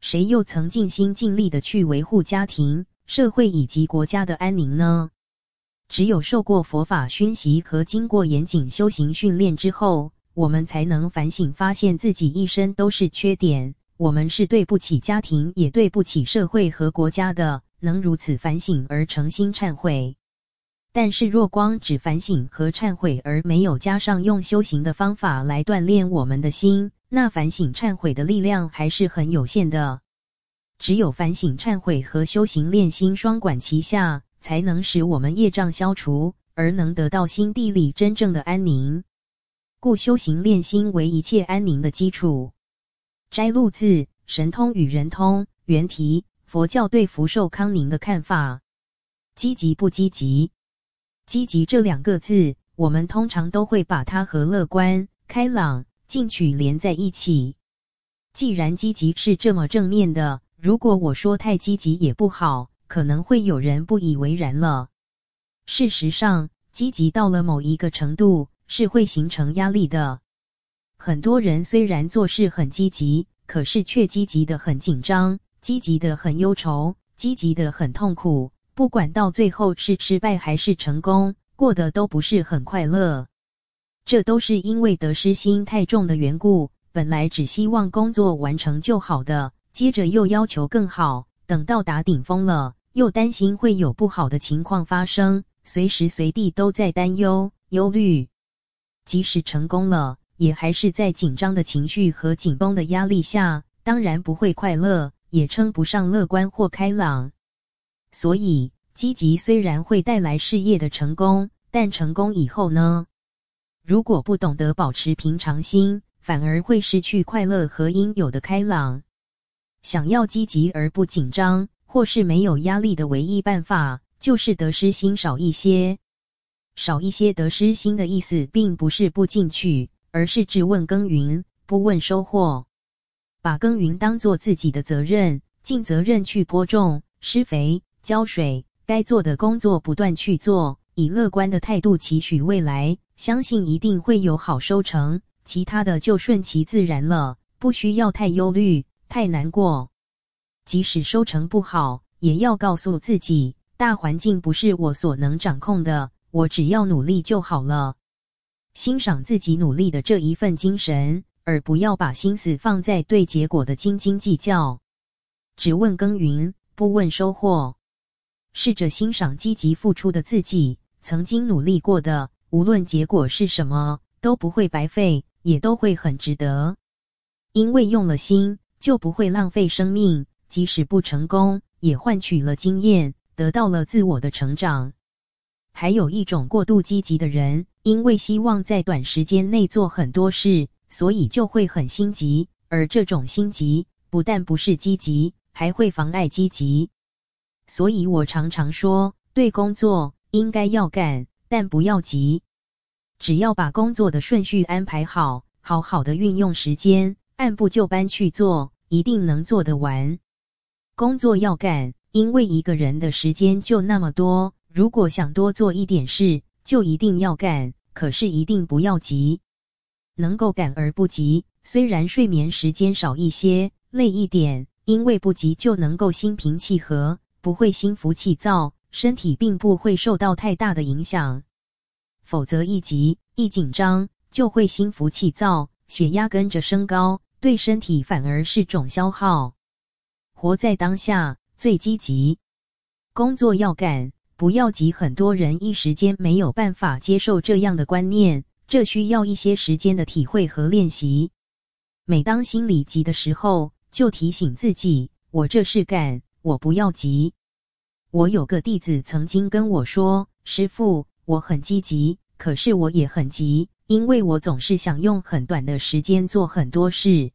谁又曾尽心尽力的去维护家庭、社会以及国家的安宁呢？只有受过佛法熏习和经过严谨修行训练之后，我们才能反省，发现自己一生都是缺点，我们是对不起家庭，也对不起社会和国家的。能如此反省而诚心忏悔。但是，若光只反省和忏悔，而没有加上用修行的方法来锻炼我们的心，那反省忏悔的力量还是很有限的。只有反省忏悔和修行练心双管齐下，才能使我们业障消除，而能得到心地里真正的安宁。故修行练心为一切安宁的基础。摘录自《神通与人通》原题，佛教对福寿康宁的看法。积极不积极？积极这两个字，我们通常都会把它和乐观、开朗、进取连在一起。既然积极是这么正面的，如果我说太积极也不好，可能会有人不以为然了。事实上，积极到了某一个程度，是会形成压力的。很多人虽然做事很积极，可是却积极的很紧张，积极的很忧愁，积极的很痛苦。不管到最后是失败还是成功，过得都不是很快乐。这都是因为得失心太重的缘故。本来只希望工作完成就好的，接着又要求更好，等到达顶峰了，又担心会有不好的情况发生，随时随地都在担忧、忧虑。即使成功了，也还是在紧张的情绪和紧绷的压力下，当然不会快乐，也称不上乐观或开朗。所以，积极虽然会带来事业的成功，但成功以后呢？如果不懂得保持平常心，反而会失去快乐和应有的开朗。想要积极而不紧张，或是没有压力的唯一办法，就是得失心少一些。少一些得失心的意思，并不是不进取。而是只问耕耘，不问收获。把耕耘当作自己的责任，尽责任去播种、施肥、浇水，该做的工作不断去做，以乐观的态度期许未来，相信一定会有好收成。其他的就顺其自然了，不需要太忧虑、太难过。即使收成不好，也要告诉自己，大环境不是我所能掌控的，我只要努力就好了。欣赏自己努力的这一份精神，而不要把心思放在对结果的斤斤计较。只问耕耘，不问收获。试着欣赏积极付出的自己，曾经努力过的，无论结果是什么，都不会白费，也都会很值得。因为用了心，就不会浪费生命。即使不成功，也换取了经验，得到了自我的成长。还有一种过度积极的人，因为希望在短时间内做很多事，所以就会很心急。而这种心急，不但不是积极，还会妨碍积极。所以我常常说，对工作应该要干，但不要急。只要把工作的顺序安排好，好好的运用时间，按部就班去做，一定能做得完。工作要干，因为一个人的时间就那么多。如果想多做一点事，就一定要干，可是一定不要急。能够赶而不急，虽然睡眠时间少一些，累一点，因为不急就能够心平气和，不会心浮气躁，身体并不会受到太大的影响。否则一急一紧张，就会心浮气躁，血压跟着升高，对身体反而是种消耗。活在当下，最积极。工作要干。不要急，很多人一时间没有办法接受这样的观念，这需要一些时间的体会和练习。每当心里急的时候，就提醒自己：我这事干，我不要急。我有个弟子曾经跟我说：“师父，我很积极，可是我也很急，因为我总是想用很短的时间做很多事。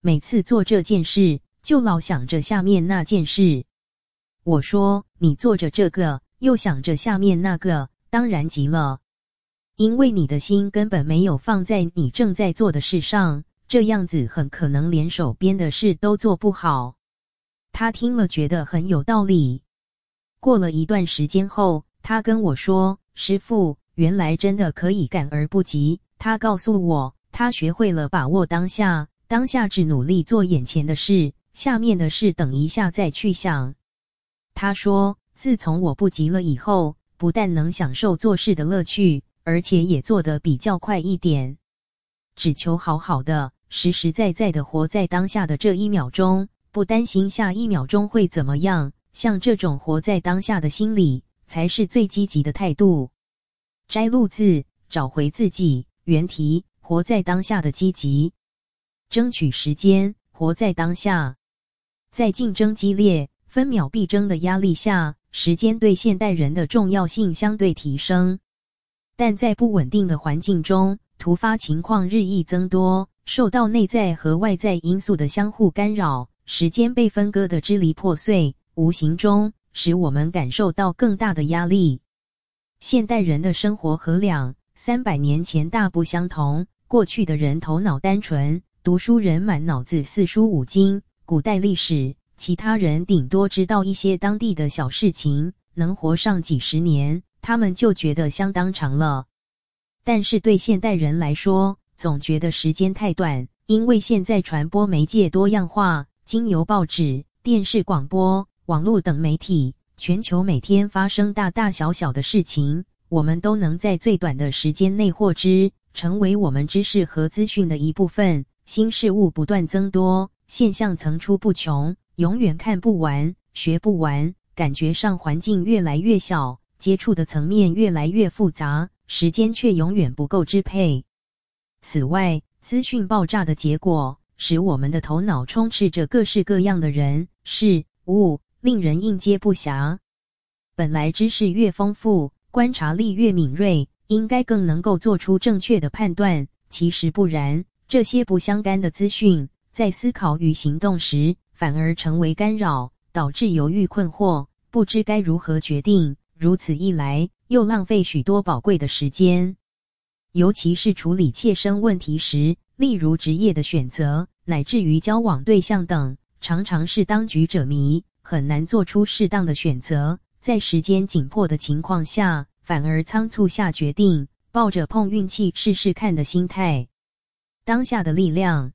每次做这件事，就老想着下面那件事。”我说，你做着这个，又想着下面那个，当然急了，因为你的心根本没有放在你正在做的事上，这样子很可能连手边的事都做不好。他听了觉得很有道理。过了一段时间后，他跟我说：“师傅，原来真的可以赶而不急。”他告诉我，他学会了把握当下，当下只努力做眼前的事，下面的事等一下再去想。他说：“自从我不急了以后，不但能享受做事的乐趣，而且也做得比较快一点。只求好好的、实实在在的活在当下的这一秒钟，不担心下一秒钟会怎么样。像这种活在当下的心理，才是最积极的态度。”摘录自找回自己，原题：活在当下的积极，争取时间，活在当下，在竞争激烈。分秒必争的压力下，时间对现代人的重要性相对提升。但在不稳定的环境中，突发情况日益增多，受到内在和外在因素的相互干扰，时间被分割得支离破碎，无形中使我们感受到更大的压力。现代人的生活和两三百年前大不相同。过去的人头脑单纯，读书人满脑子四书五经，古代历史，其他人顶多知道一些当地的小事情，能活上几十年，他们就觉得相当长了。但是对现代人来说，总觉得时间太短，因为现在传播媒介多样化，经由报纸、电视、广播、网络等媒体，全球每天发生大大小小的事情，我们都能在最短的时间内获知。成为我们知识和资讯的一部分，新事物不断增多，现象层出不穷，永远看不完、学不完。感觉上环境越来越小，接触的层面越来越复杂，时间却永远不够支配。此外，资讯爆炸的结果，使我们的头脑充斥着各式各样的人、事、物，令人应接不暇。本来知识越丰富，观察力越敏锐。应该更能够做出正确的判断，其实不然。这些不相干的资讯，在思考与行动时，反而成为干扰，导致犹豫困惑，不知该如何决定。如此一来，又浪费许多宝贵的时间。尤其是处理切身问题时，例如职业的选择，乃至于交往对象等，常常是当局者迷，很难做出适当的选择。在时间紧迫的情况下，反而仓促下决定，抱着碰运气试试看的心态。当下的力量，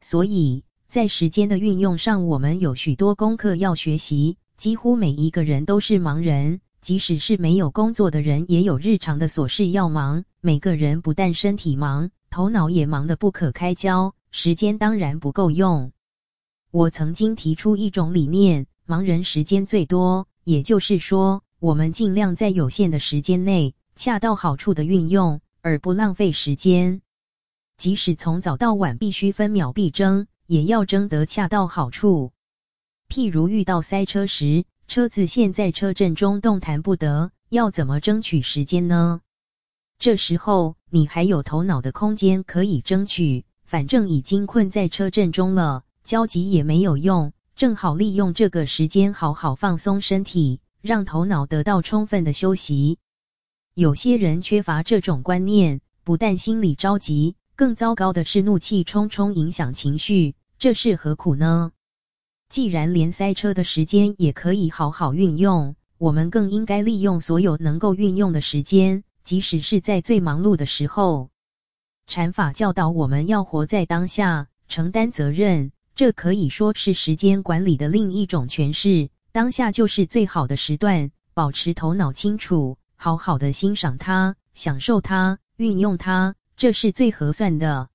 所以在时间的运用上，我们有许多功课要学习。几乎每一个人都是忙人，即使是没有工作的人，也有日常的琐事要忙。每个人不但身体忙，头脑也忙得不可开交，时间当然不够用。我曾经提出一种理念：忙人时间最多，也就是说。我们尽量在有限的时间内，恰到好处的运用，而不浪费时间。即使从早到晚必须分秒必争，也要争得恰到好处。譬如遇到塞车时，车子陷在车阵中动弹不得，要怎么争取时间呢？这时候你还有头脑的空间可以争取，反正已经困在车阵中了，焦急也没有用，正好利用这个时间好好放松身体。让头脑得到充分的休息。有些人缺乏这种观念，不但心里着急，更糟糕的是怒气冲冲，影响情绪。这是何苦呢？既然连塞车的时间也可以好好运用，我们更应该利用所有能够运用的时间，即使是在最忙碌的时候。禅法教导我们要活在当下，承担责任，这可以说是时间管理的另一种诠释。当下就是最好的时段，保持头脑清楚，好好的欣赏它，享受它，运用它，这是最合算的。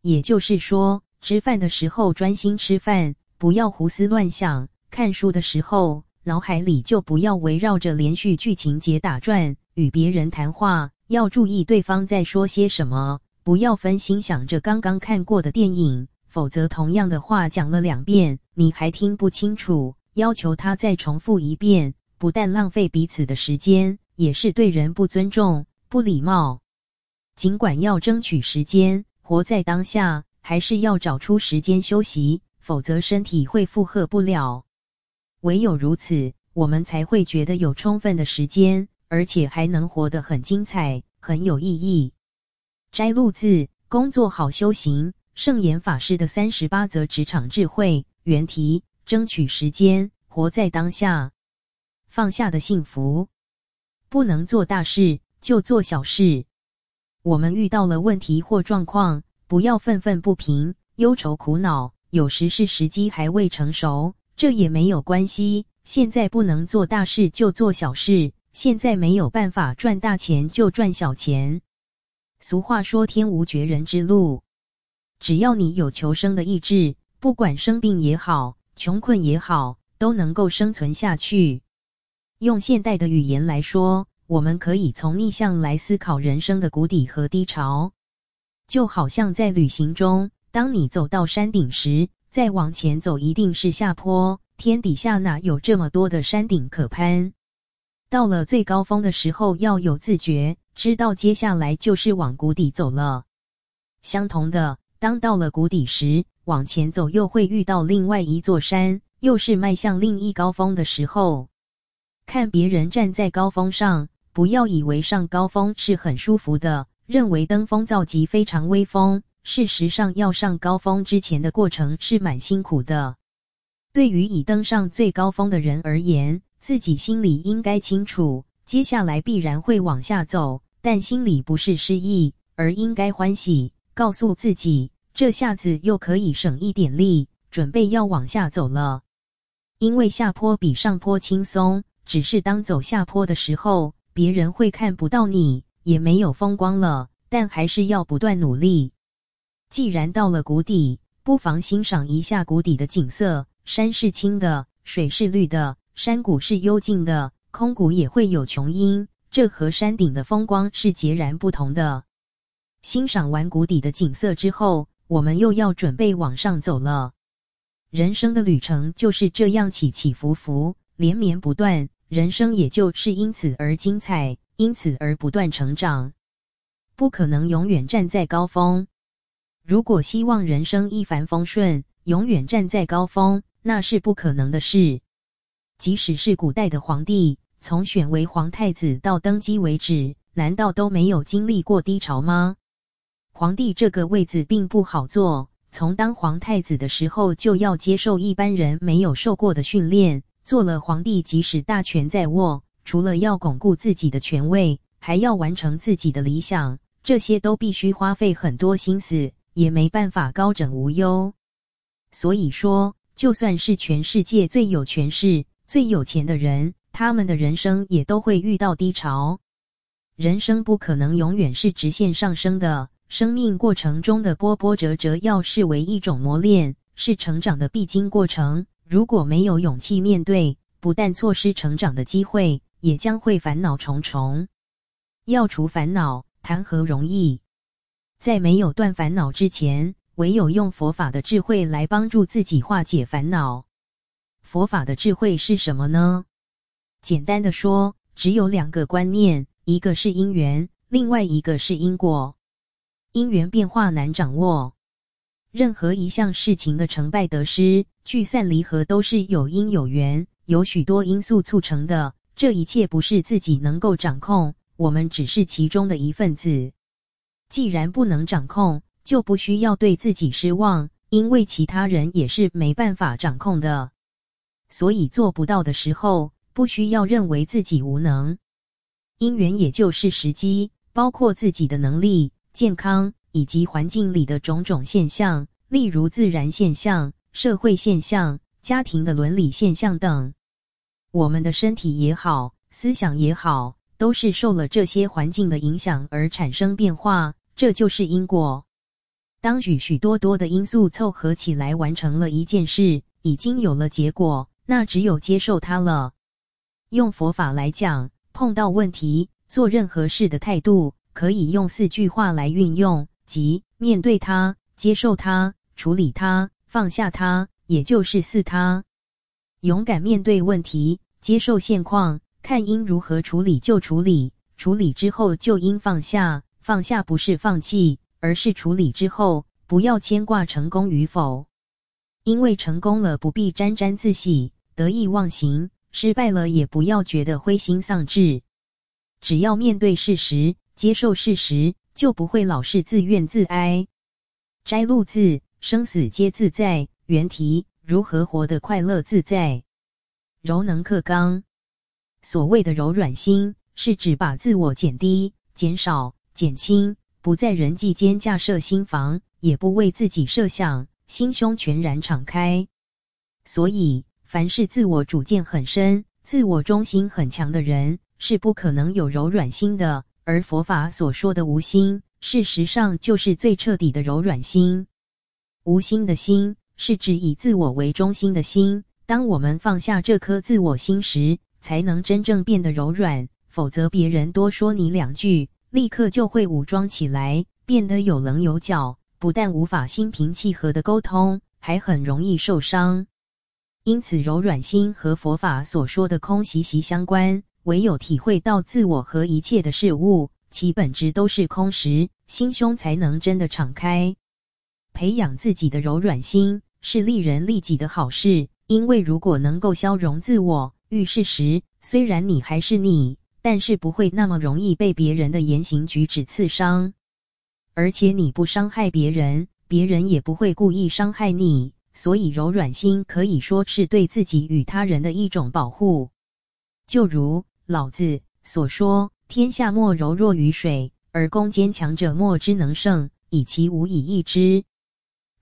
也就是说，吃饭的时候专心吃饭，不要胡思乱想；看书的时候，脑海里就不要围绕着连续剧情节打转；与别人谈话，要注意对方在说些什么，不要分心想着刚刚看过的电影，否则同样的话讲了两遍，你还听不清楚。要求他再重复一遍，不但浪费彼此的时间，也是对人不尊重、不礼貌。尽管要争取时间，活在当下，还是要找出时间休息，否则身体会负荷不了。唯有如此，我们才会觉得有充分的时间，而且还能活得很精彩、很有意义。摘录自《工作好修行》圣严法师的三十八则职场智慧，原题。争取时间，活在当下，放下的幸福。不能做大事，就做小事。我们遇到了问题或状况，不要愤愤不平、忧愁苦恼。有时是时机还未成熟，这也没有关系。现在不能做大事，就做小事。现在没有办法赚大钱，就赚小钱。俗话说：“天无绝人之路。”只要你有求生的意志，不管生病也好。穷困也好，都能够生存下去。用现代的语言来说，我们可以从逆向来思考人生的谷底和低潮。就好像在旅行中，当你走到山顶时，再往前走一定是下坡；天底下哪有这么多的山顶可攀？到了最高峰的时候，要有自觉，知道接下来就是往谷底走了。相同的，当到了谷底时，往前走又会遇到另外一座山，又是迈向另一高峰的时候。看别人站在高峰上，不要以为上高峰是很舒服的，认为登峰造极非常威风。事实上，要上高峰之前的过程是蛮辛苦的。对于已登上最高峰的人而言，自己心里应该清楚，接下来必然会往下走，但心里不是失意，而应该欢喜，告诉自己，这下子又可以省一点力，准备要往下走了。因为下坡比上坡轻松，只是当走下坡的时候，别人会看不到你，也没有风光了，但还是要不断努力。既然到了谷底，不妨欣赏一下谷底的景色。山是青的，水是绿的，山谷是幽静的，空谷也会有穷音，这和山顶的风光是截然不同的。欣赏完谷底的景色之后，我们又要准备往上走了。人生的旅程就是这样起起伏伏，连绵不断，人生也就是因此而精彩，因此而不断成长。不可能永远站在高峰。如果希望人生一帆风顺，永远站在高峰，那是不可能的事。即使是古代的皇帝，从选为皇太子到登基为止，难道都没有经历过低潮吗？皇帝这个位子并不好坐，从当皇太子的时候就要接受一般人没有受过的训练。做了皇帝，即使大权在握，除了要巩固自己的权位，还要完成自己的理想，这些都必须花费很多心思，也没办法高枕无忧。所以说，就算是全世界最有权势、最有钱的人，他们的人生也都会遇到低潮。人生不可能永远是直线上升的，生命过程中的波波折折要视为一种磨练，是成长的必经过程。如果没有勇气面对，不但错失成长的机会，也将会烦恼重重。要除烦恼，谈何容易？在没有断烦恼之前，唯有用佛法的智慧来帮助自己化解烦恼。佛法的智慧是什么呢？简单的说，只有两个观念，一个是因缘，另外一个是因果。因缘变化难掌握，任何一项事情的成败得失、聚散离合都是有因有缘，有许多因素促成的。这一切不是自己能够掌控，我们只是其中的一份子。既然不能掌控，就不需要对自己失望，因为其他人也是没办法掌控的。所以做不到的时候，不需要认为自己无能。因缘也就是时机，包括自己的能力、健康以及环境里的种种现象，例如自然现象、社会现象、家庭的伦理现象等。我们的身体也好，思想也好，都是受了这些环境的影响而产生变化，这就是因果。当许许多多的因素凑合起来完成了一件事，已经有了结果，那只有接受它了。用佛法来讲，碰到问题，做任何事的态度，可以用四句话来运用，即面对它、接受它、处理它、放下它，也就是四它。勇敢面对问题，接受现况，看应如何处理就处理，处理之后就应放下，放下不是放弃。而是处理之后，不要牵挂成功与否，因为成功了不必沾沾自喜、得意忘形；失败了也不要觉得灰心丧志。只要面对事实，接受事实，就不会老是自怨自哀。摘录自生死皆自在，原题如何活得快乐自在。柔能克刚，所谓的柔软心，是指把自我减低、减少、减轻。不在人际间架设心防，也不为自己设想，心胸全然敞开。所以，凡是自我主见很深、自我中心很强的人，是不可能有柔软心的。而佛法所说的无心，事实上就是最彻底的柔软心。无心的心，是指以自我为中心的心。当我们放下这颗自我心时，才能真正变得柔软。否则，别人多说你两句。立刻就会武装起来，变得有棱有角，不但无法心平气和的沟通，还很容易受伤。因此，柔软心和佛法所说的空息息相关。唯有体会到自我和一切的事物，其本质都是空时，心胸才能真的敞开。培养自己的柔软心是利人利己的好事，因为如果能够消融自我，遇事时虽然你还是你，但是不会那么容易被别人的言行举止刺伤，而且你不伤害别人，别人也不会故意伤害你。所以，柔软心可以说是对自己与他人的一种保护。就如老子所说：“天下莫柔弱于水，而攻坚强者莫之能胜，以其无以易之。”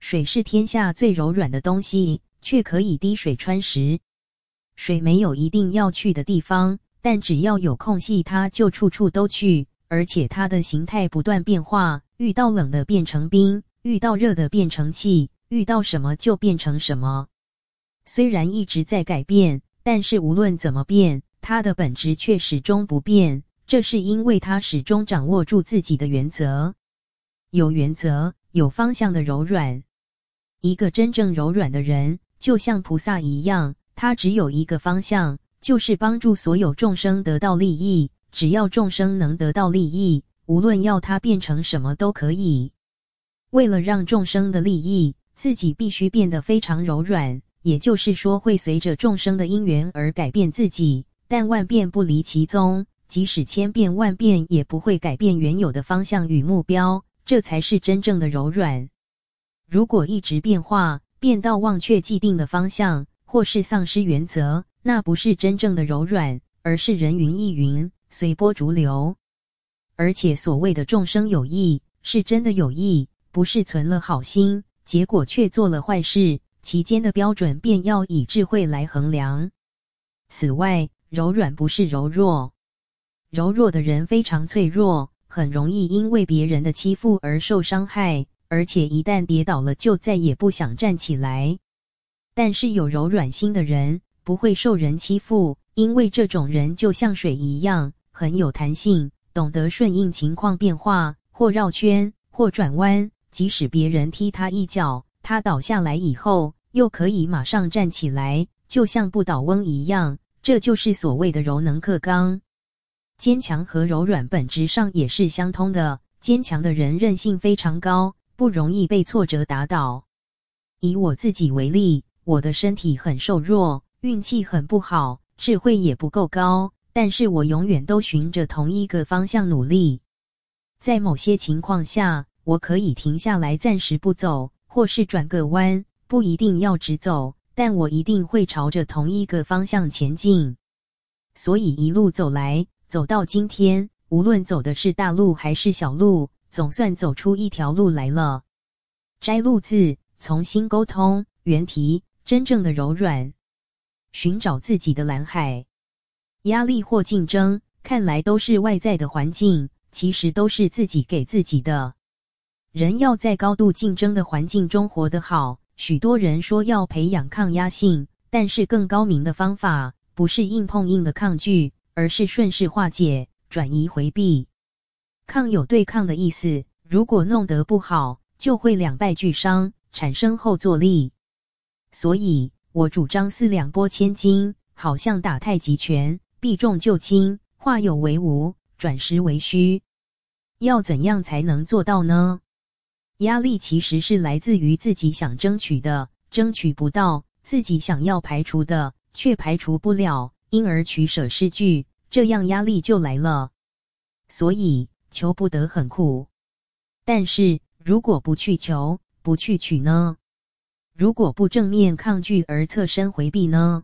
水是天下最柔软的东西，却可以滴水穿石。水没有一定要去的地方，但只要有空隙，它就处处都去，而且它的形态不断变化，遇到冷的变成冰，遇到热的变成气。遇到什么就变成什么，虽然一直在改变，但是无论怎么变，它的本质却始终不变。这是因为它始终掌握住自己的原则，有原则、有方向的柔软。一个真正柔软的人，就像菩萨一样，他只有一个方向，就是帮助所有众生得到利益。只要众生能得到利益，无论要他变成什么都可以。为了让众生的利益，自己必须变得非常柔软，也就是说，会随着众生的因缘而改变自己，但万变不离其宗，即使千变万变，也不会改变原有的方向与目标，这才是真正的柔软。如果一直变化，变到忘却既定的方向，或是丧失原则，那不是真正的柔软，而是人云亦云，随波逐流。而且所谓的众生有意，是真的有意，不是存了好心。结果却做了坏事，其间的标准便要以智慧来衡量。此外，柔软不是柔弱，柔弱的人非常脆弱，很容易因为别人的欺负而受伤害，而且一旦跌倒了就再也不想站起来。但是有柔软心的人不会受人欺负，因为这种人就像水一样，很有弹性，懂得顺应情况变化，或绕圈，或转弯。即使别人踢他一脚，他倒下来以后，又可以马上站起来，就像不倒翁一样。这就是所谓的柔能克刚。坚强和柔软本质上也是相通的。坚强的人韧性非常高，不容易被挫折打倒。以我自己为例，我的身体很瘦弱，运气很不好，智慧也不够高，但是我永远都循着同一个方向努力。在某些情况下，我可以停下来，暂时不走，或是转个弯，不一定要直走，但我一定会朝着同一个方向前进。所以一路走来，走到今天，无论走的是大路还是小路，总算走出一条路来了。摘录自从心沟通原题，真正的柔软，寻找自己的蓝海。压力或竞争，看来都是外在的环境，其实都是自己给自己的。人要在高度竞争的环境中活得好，许多人说要培养抗压性，但是更高明的方法不是硬碰硬的抗拒，而是顺势化解、转移回避。抗有对抗的意思，如果弄得不好，就会两败俱伤，产生后坐力。所以我主张四两拨千斤，好像打太极拳，避重就轻，化有为无，转实为虚。要怎样才能做到呢？压力其实是来自于自己想争取的，争取不到；自己想要排除的，却排除不了，因而取舍失据，这样压力就来了。所以求不得很苦，但是如果不去求，不去取呢？如果不正面抗拒而侧身回避呢？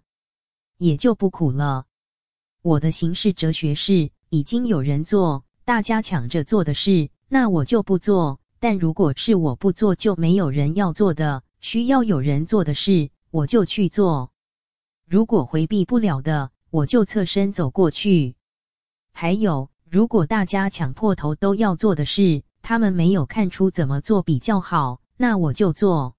也就不苦了。我的行事哲学是：已经有人做，大家抢着做的事，那我就不做。但如果是我不做就没有人要做的，需要有人做的事，我就去做。如果回避不了的，我就侧身走过去。还有，如果大家抢破头都要做的事，他们没有看出怎么做比较好，那我就做。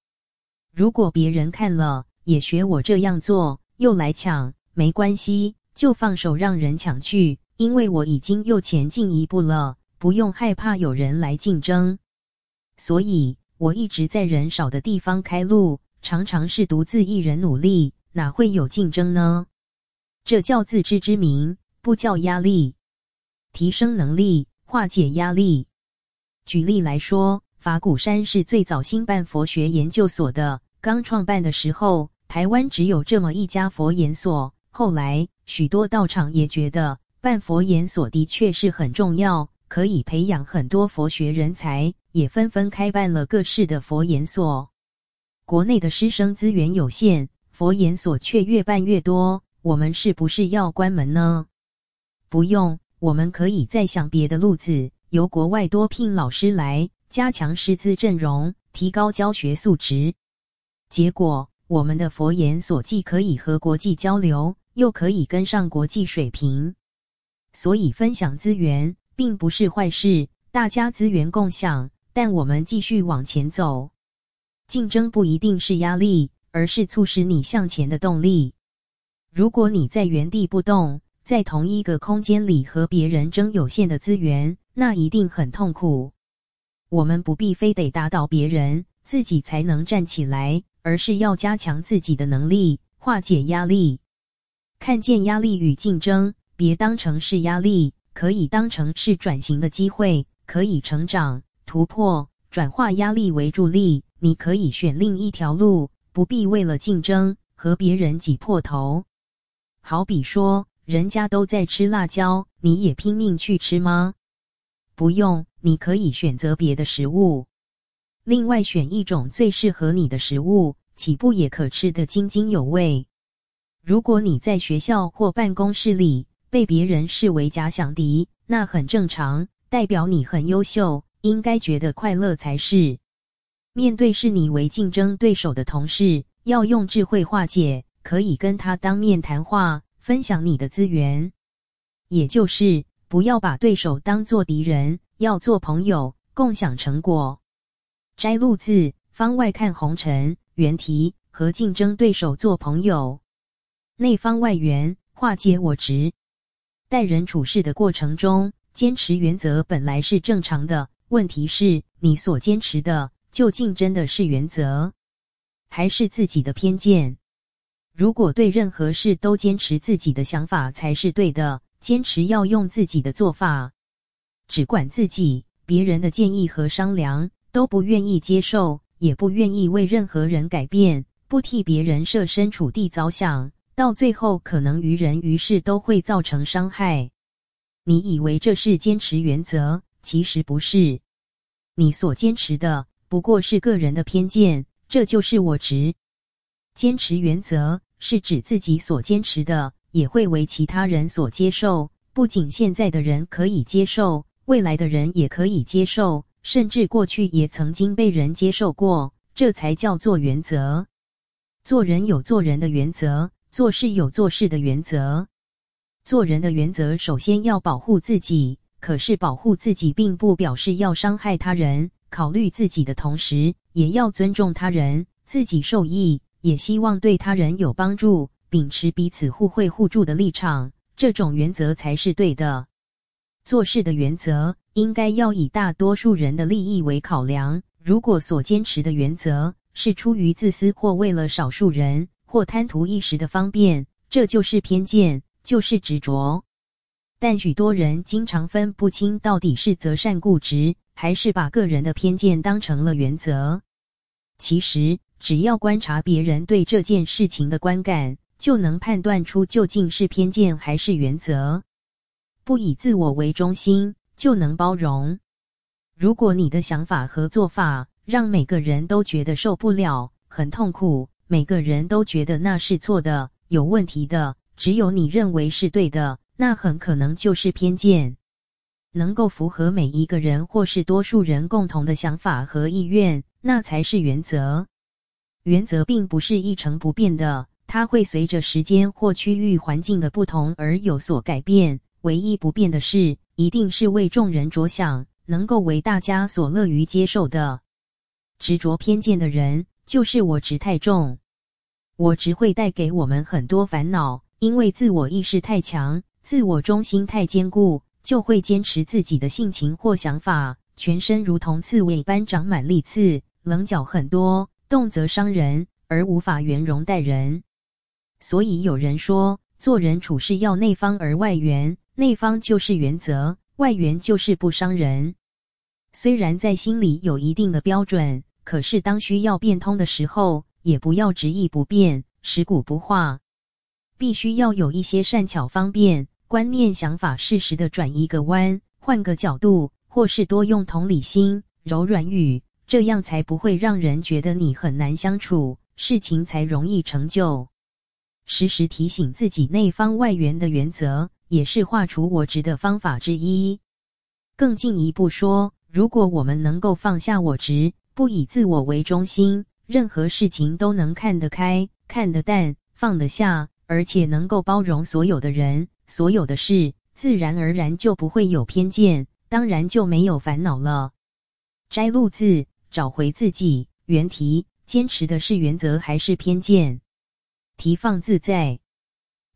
如果别人看了也学我这样做，又来抢，没关系，就放手让人抢去，因为我已经又前进一步了，不用害怕有人来竞争。所以，我一直在人少的地方开路，常常是独自一人努力，哪会有竞争呢？这叫自知之明，不叫压力。提升能力，化解压力。举例来说，法鼓山是最早兴办佛学研究所的。刚创办的时候，台湾只有这么一家佛研所。后来，许多道场也觉得办佛研所的确是很重要，可以培养很多佛学人才，也纷纷开办了各式的佛研所。国内的师生资源有限，佛研所却越办越多。我们是不是要关门呢？不用，我们可以再想别的路子，由国外多聘老师来，加强师资阵容，提高教学素质。结果，我们的佛研所既可以和国际交流，又可以跟上国际水平。所以，分享资源并不是坏事，大家资源共享，但我们继续往前走。竞争不一定是压力，而是促使你向前的动力。如果你在原地不动，在同一个空间里和别人争有限的资源，那一定很痛苦。我们不必非得打倒别人，自己才能站起来，而是要加强自己的能力，化解压力。看见压力与竞争，别当成是压力，可以当成是转型的机会，可以成长、突破、转化压力为助力。你可以选另一条路，不必为了竞争和别人挤破头。好比说，人家都在吃辣椒，你也拼命去吃吗？不用，你可以选择别的食物，另外选一种最适合你的食物，岂不也可吃得津津有味。如果你在学校或办公室里被别人视为假想敌，那很正常，代表你很优秀，应该觉得快乐才是。面对视你为竞争对手的同事，要用智慧化解。可以跟他当面谈话，分享你的资源，也就是不要把对手当做敌人，要做朋友，共享成果。摘录自《方外看红尘》，原题和竞争对手做朋友，内方外圆，化解我执。待人处事的过程中，坚持原则本来是正常的，问题是，你所坚持的究竟真的是原则，还是自己的偏见？如果对任何事都坚持自己的想法才是对的，坚持要用自己的做法，只管自己，别人的建议和商量都不愿意接受，也不愿意为任何人改变，不替别人设身处地着想，到最后可能于人于事都会造成伤害。你以为这是坚持原则，其实不是，你所坚持的不过是个人的偏见，这就是我执。坚持原则是指自己所坚持的也会为其他人所接受，不仅现在的人可以接受，未来的人也可以接受，甚至过去也曾经被人接受过，这才叫做原则。做人有做人的原则，做事有做事的原则。做人的原则首先要保护自己，可是保护自己并不表示要伤害他人，考虑自己的同时，也要尊重他人，自己受益。也希望对他人有帮助，秉持彼此互惠互助的立场，这种原则才是对的。做事的原则应该要以大多数人的利益为考量。如果所坚持的原则是出于自私或为了少数人或贪图一时的方便，这就是偏见，就是执着。但许多人经常分不清到底是择善固执，还是把个人的偏见当成了原则。其实。只要观察别人对这件事情的观感，就能判断出究竟是偏见还是原则。不以自我为中心，就能包容。如果你的想法和做法让每个人都觉得受不了、很痛苦，每个人都觉得那是错的、有问题的，只有你认为是对的，那很可能就是偏见。能够符合每一个人或是多数人共同的想法和意愿，那才是原则。原则并不是一成不变的，它会随着时间或区域环境的不同而有所改变。唯一不变的是，一定是为众人着想，能够为大家所乐于接受的。执着偏见的人，就是我执太重。我执会带给我们很多烦恼，因为自我意识太强，自我中心太坚固，就会坚持自己的性情或想法，全身如同刺猬般长满利刺，棱角很多。动则伤人，而无法圆融待人。所以有人说，做人处事要内方而外圆，内方就是原则，外圆就是不伤人。虽然在心里有一定的标准，可是当需要变通的时候，也不要执意不变，食古不化。必须要有一些善巧方便，观念想法适时的转一个弯，换个角度，或是多用同理心、柔软语，这样才不会让人觉得你很难相处，事情才容易成就。时时提醒自己内方外圆的原则，也是化除我执的方法之一。更进一步说，如果我们能够放下我执，不以自我为中心，任何事情都能看得开、看得淡、放得下。而且能够包容所有的人、所有的事，自然而然就不会有偏见，当然就没有烦恼了。摘录自找回自己，原题：坚持的是原则还是偏见？题放自在。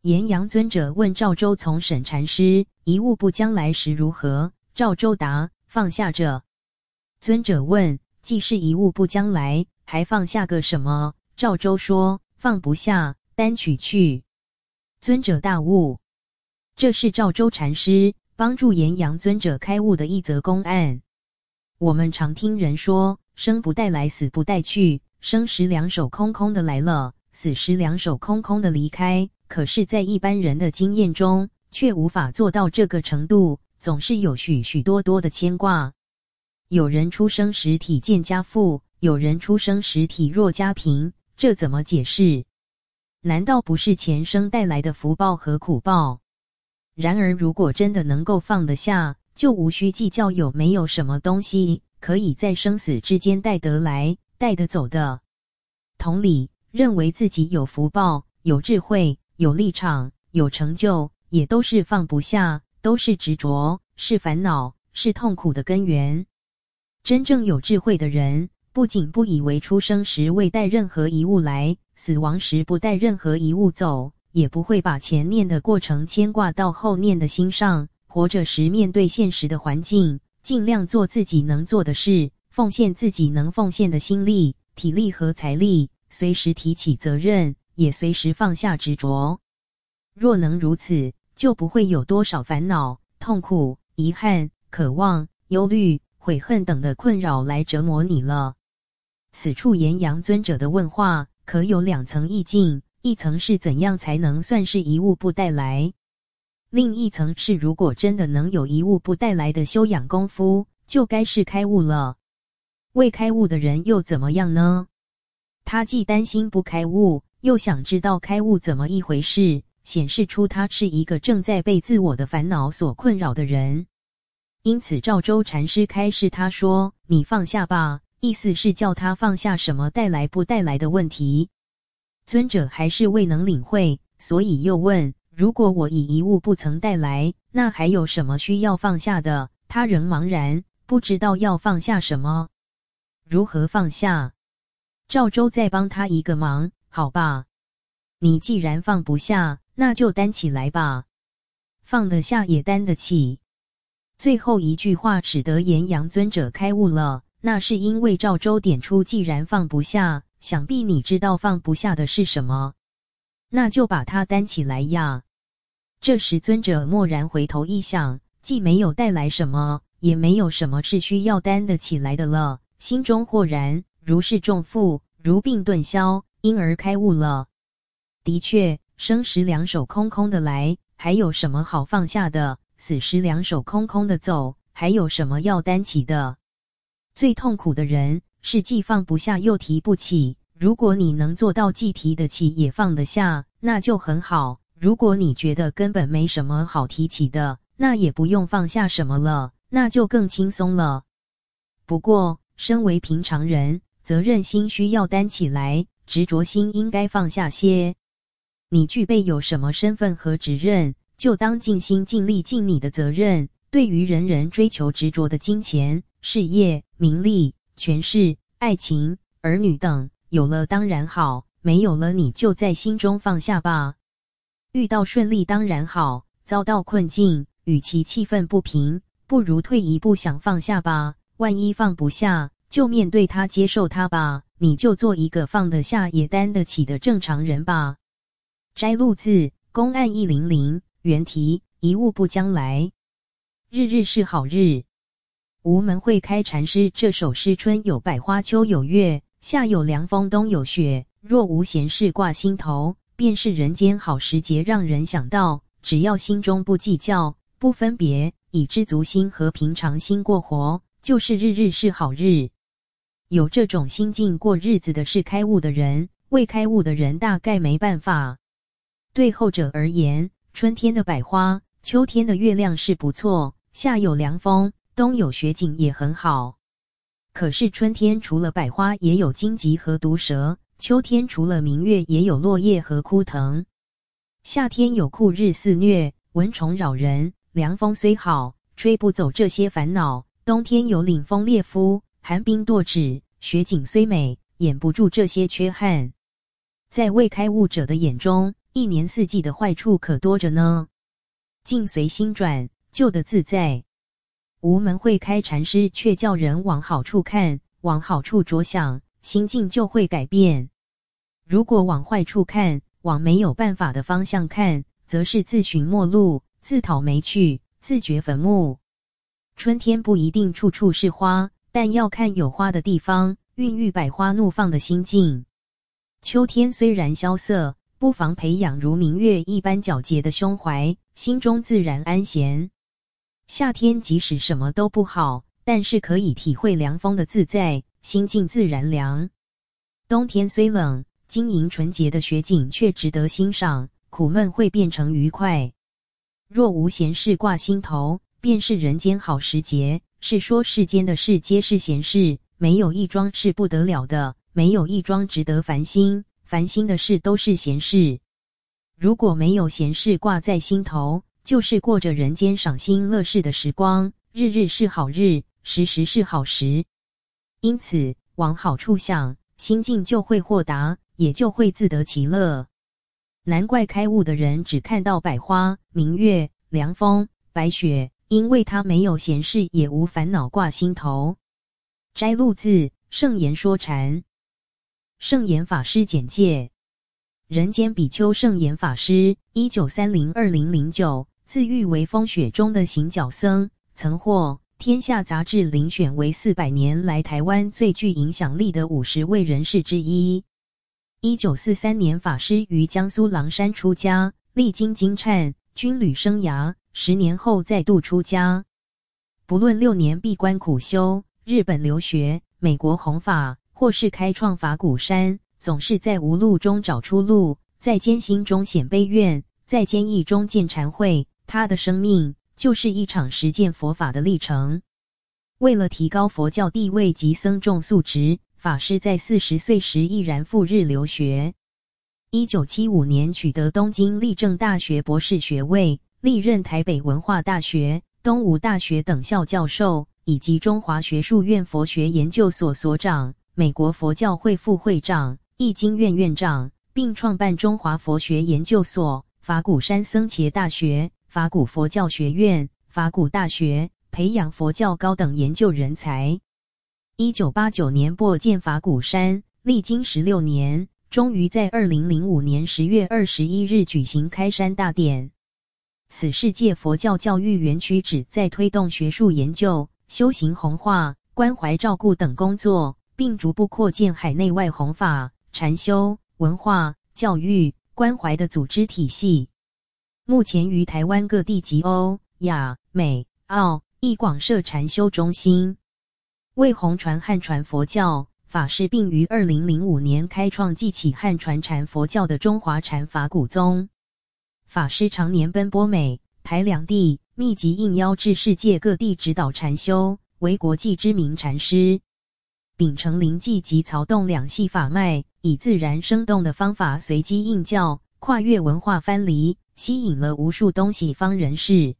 严阳尊者问赵州从审禅师：一物不将来时如何？赵州答：放下着。尊者问：既是一物不将来，还放下个什么？赵州说：放不下。单取去，尊者大悟。这是赵州禅师帮助岩阳尊者开悟的一则公案。我们常听人说，生不带来，死不带去，生时两手空空的来了，死时两手空空的离开。可是，在一般人的经验中，却无法做到这个程度，总是有许许多多的牵挂。有人出生时体健家富，有人出生时体弱家贫，这怎么解释？难道不是前生带来的福报和苦报？然而，如果真的能够放得下，就无需计较有没有什么东西可以在生死之间带得来、带得走的。同理，认为自己有福报、有智慧、有立场、有成就，也都是放不下，都是执着，是烦恼，是痛苦的根源。真正有智慧的人，不仅不以为出生时未带任何一物来，死亡时不带任何一物走，也不会把前念的过程牵挂到后念的心上。活着时面对现实的环境，尽量做自己能做的事，奉献自己能奉献的心力、体力和财力，随时提起责任，也随时放下执着。若能如此，就不会有多少烦恼、痛苦、遗憾、渴望、忧虑、悔恨等的困扰来折磨你了。此处岩阳尊者的问话。可有两层意境，一层是怎样才能算是一物不带来，另一层是如果真的能有一物不带来的修养功夫，就该是开悟了。未开悟的人又怎么样呢？他既担心不开悟，又想知道开悟怎么一回事，显示出他是一个正在被自我的烦恼所困扰的人。因此，赵州禅师开示他说：“你放下吧。”意思是叫他放下什么带来不带来的问题，尊者还是未能领会，所以又问：如果我以一物不曾带来，那还有什么需要放下的？他仍茫然，不知道要放下什么，如何放下？赵州再帮他一个忙，好吧，你既然放不下，那就担起来吧，放得下也担得起。最后一句话使得严阳尊者开悟了。那是因为赵州点出，既然放不下，想必你知道放不下的是什么，那就把它担起来呀。这时尊者蓦然回头一想，既没有带来什么，也没有什么是需要担得起来的了，心中豁然，如释重负，如病顿消，因而开悟了。的确，生时两手空空的来，还有什么好放下的？死时两手空空的走，还有什么要担起的？最痛苦的人是既放不下又提不起。如果你能做到既提得起也放得下，那就很好。如果你觉得根本没什么好提起的，那也不用放下什么了，那就更轻松了。不过，身为平常人，责任心需要担起来，执着心应该放下些。你具备有什么身份和职任，就当尽心尽力尽你的责任。对于人人追求执着的金钱、事业、名利、权势、爱情、儿女等，有了当然好，没有了你就在心中放下吧。遇到顺利当然好，遭到困境，与其气愤不平，不如退一步想放下吧。万一放不下，就面对它，接受它吧。你就做一个放得下也担得起的正常人吧。摘录自公案一零零，原题一物不将来，日日是好日。吴门会开禅师这首诗：春有百花，秋有月，夏有凉风，冬有雪。若无闲事挂心头，便是人间好时节。让人想到，只要心中不计较、不分别，以知足心和平常心过活，就是日日是好日。有这种心境过日子的是开悟的人，未开悟的人大概没办法。对后者而言，春天的百花，秋天的月亮是不错，夏有凉风，冬有雪景也很好。可是春天除了百花，也有荆棘和毒蛇；秋天除了明月，也有落叶和枯藤；夏天有酷日肆虐，蚊虫扰人；凉风虽好，吹不走这些烦恼；冬天有凛风烈夫。寒冰剁指，雪景虽美，掩不住这些缺憾。在未开悟者的眼中，一年四季的坏处可多着呢。境随心转，旧的自在。无门会开禅师却叫人往好处看，往好处着想，心境就会改变。如果往坏处看，往没有办法的方向看，则是自寻陌路，自讨没趣，自掘坟墓。春天不一定处处是花。但要看有花的地方，孕育百花怒放的心境。秋天虽然萧瑟，不妨培养如明月一般皎洁的胸怀，心中自然安闲。夏天即使什么都不好，但是可以体会凉风的自在，心境自然凉。冬天虽冷，晶莹纯洁的雪景却值得欣赏，苦闷会变成愉快。若无闲事挂心头，便是人间好时节。是说世间的事皆是闲事，没有一桩是不得了的，没有一桩值得烦心。烦心的事都是闲事。如果没有闲事挂在心头，就是过着人间赏心乐事的时光，日日是好日，时时是好时。因此，往好处想，心境就会豁达，也就会自得其乐。难怪开悟的人只看到百花、明月、凉风、白雪。因为他没有闲事，也无烦恼挂心头。摘录自《圣言说禅》，圣严法师简介：人间比丘圣严法师，一九三零二零零九，自喻为风雪中的行脚僧，曾获《天下》杂志遴选为四百年来台湾最具影响力的五十位人士之一。一九四三年，法师于江苏狼山出家，历经金忏军旅生涯。十年后再度出家，不论六年闭关苦修、日本留学、美国弘法，或是开创法鼓山，总是在无路中找出路，在艰辛中显悲愿，在坚毅中见禅慧。他的生命就是一场实践佛法的历程。为了提高佛教地位及僧众素质，法师在四十岁时毅然赴日留学。一九七五年取得东京立正大学博士学位。历任台北文化大学、东吴大学等校教授，以及中华学术院佛学研究所所长、美国佛教会副会长、易经院院长，并创办中华佛学研究所、法鼓山僧伽大学、法鼓佛教学院、法鼓大学，培养佛教高等研究人才。一九八九年擘建法鼓山，历经十六年，终于在二零零五年十月二十一日举行开山大典。此世界佛教教育园区旨在推动学术研究、修行弘化、关怀照顾等工作，并逐步扩建海内外弘法、禅修、文化、教育、关怀的组织体系。目前于台湾各地及欧、亚、美、澳亦广设禅修中心。为弘传汉传佛教，法师并于二零零五年开创记起汉传禅佛教的中华禅法古宗。法师常年奔波美台两地，密集应邀至世界各地指导禅修，为国际知名禅师。秉承灵济及曹洞两系法脉，以自然生动的方法随机应教，跨越文化藩篱，吸引了无数东西方人士。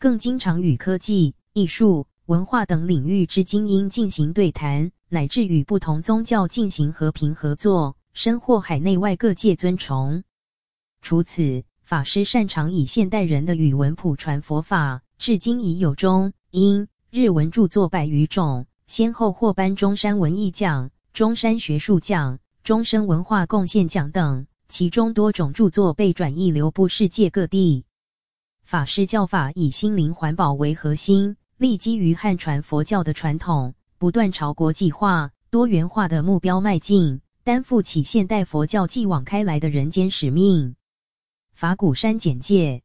更经常与科技、艺术、文化等领域之精英进行对谈，乃至与不同宗教进行和平合作，深获海内外各界尊崇。除此，法师擅长以现代人的语文普传佛法，至今已有中、英、日文著作百余种，先后获颁中山文艺奖、中山学术奖、终身文化贡献奖等，其中多种著作被转译流布世界各地。法师教法以心灵环保为核心，立基于汉传佛教的传统，不断朝国际化、多元化的目标迈进，担负起现代佛教继往开来的人间使命。法鼓山简介：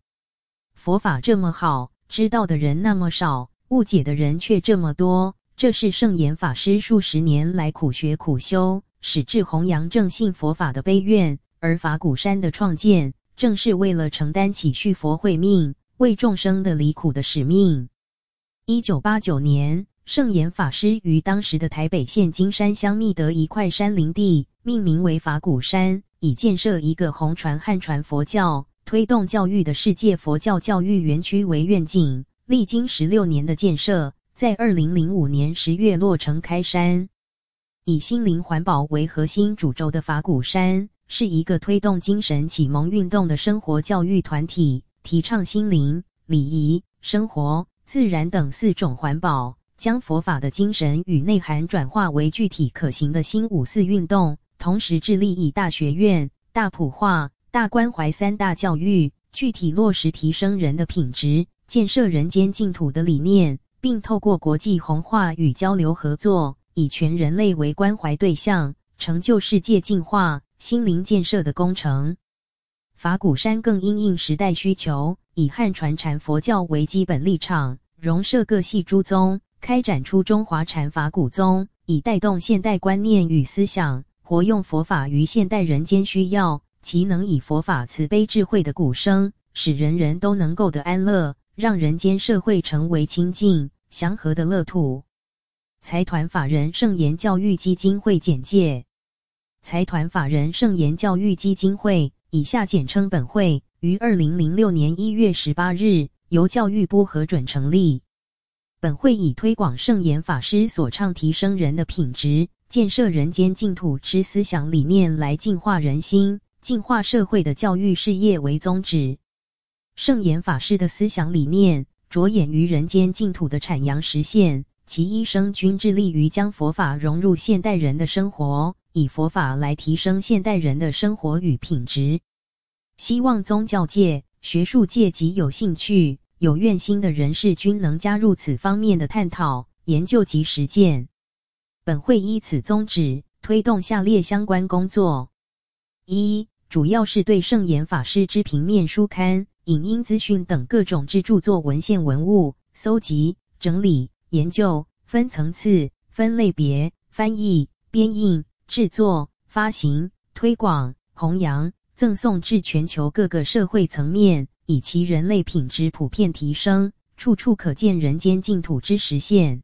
佛法这么好，知道的人那么少，误解的人却这么多，这是圣严法师数十年来苦学苦修，矢志弘扬正信佛法的悲愿。而法鼓山的创建，正是为了承担起续佛慧命、为众生的离苦的使命。一九八九年，圣严法师于当时的台北县金山乡觅得一块山林地，命名为法鼓山，以建设一个弘传汉传佛教、推动教育的世界佛教教育园区为愿景。历经十六年的建设，在二零零五年十月落成开山。以心灵环保为核心主轴的法鼓山，是一个推动精神启蒙运动的生活教育团体，提倡心灵、礼仪、生活、自然等四种环保，将佛法的精神与内涵转化为具体可行的新五四运动，同时致力以大学院、大普化、大关怀三大教育，具体落实提升人的品质、建设人间净土的理念，并透过国际弘化与交流合作，以全人类为关怀对象，成就世界净化。心灵建设的工程，法鼓山更因应时代需求，以汉传禅佛教为基本立场，融摄各系诸宗，开展出中华禅法鼓宗，以带动现代观念与思想，活用佛法于现代人间需要。其能以佛法慈悲智慧的鼓声，使人人都能够得安乐，让人间社会成为清净祥和的乐土。财团法人圣严教育基金会简介。财团法人圣严教育基金会（以下简称本会）于二零零六年一月十八日由教育部核准成立。本会以推广圣严法师所倡提升人的品质、建设人间净土之思想理念来净化人心、净化社会的教育事业为宗旨。圣严法师的思想理念着眼于人间净土的阐扬实现，其一生均致力于将佛法融入现代人的生活。以佛法来提升现代人的生活与品质，希望宗教界、学术界及有兴趣、有愿心的人士均能加入此方面的探讨、研究及实践。本会依此宗旨，推动下列相关工作：一、主要是对圣严法师之平面书刊、影音资讯等各种之著作文献文物搜集、整理、研究，分层次、分类别、翻译、编印。制作、发行、推广、弘扬、赠送至全球各个社会层面，以其人类品质普遍提升，处处可见人间净土之实现。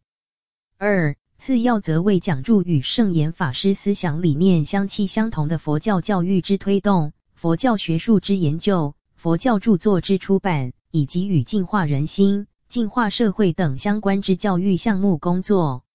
二、次要则为讲着与圣严法师思想理念相契相同的佛教教育之推动、佛教学术之研究、佛教著作之出版，以及与净化人心、净化社会等相关之教育项目工作。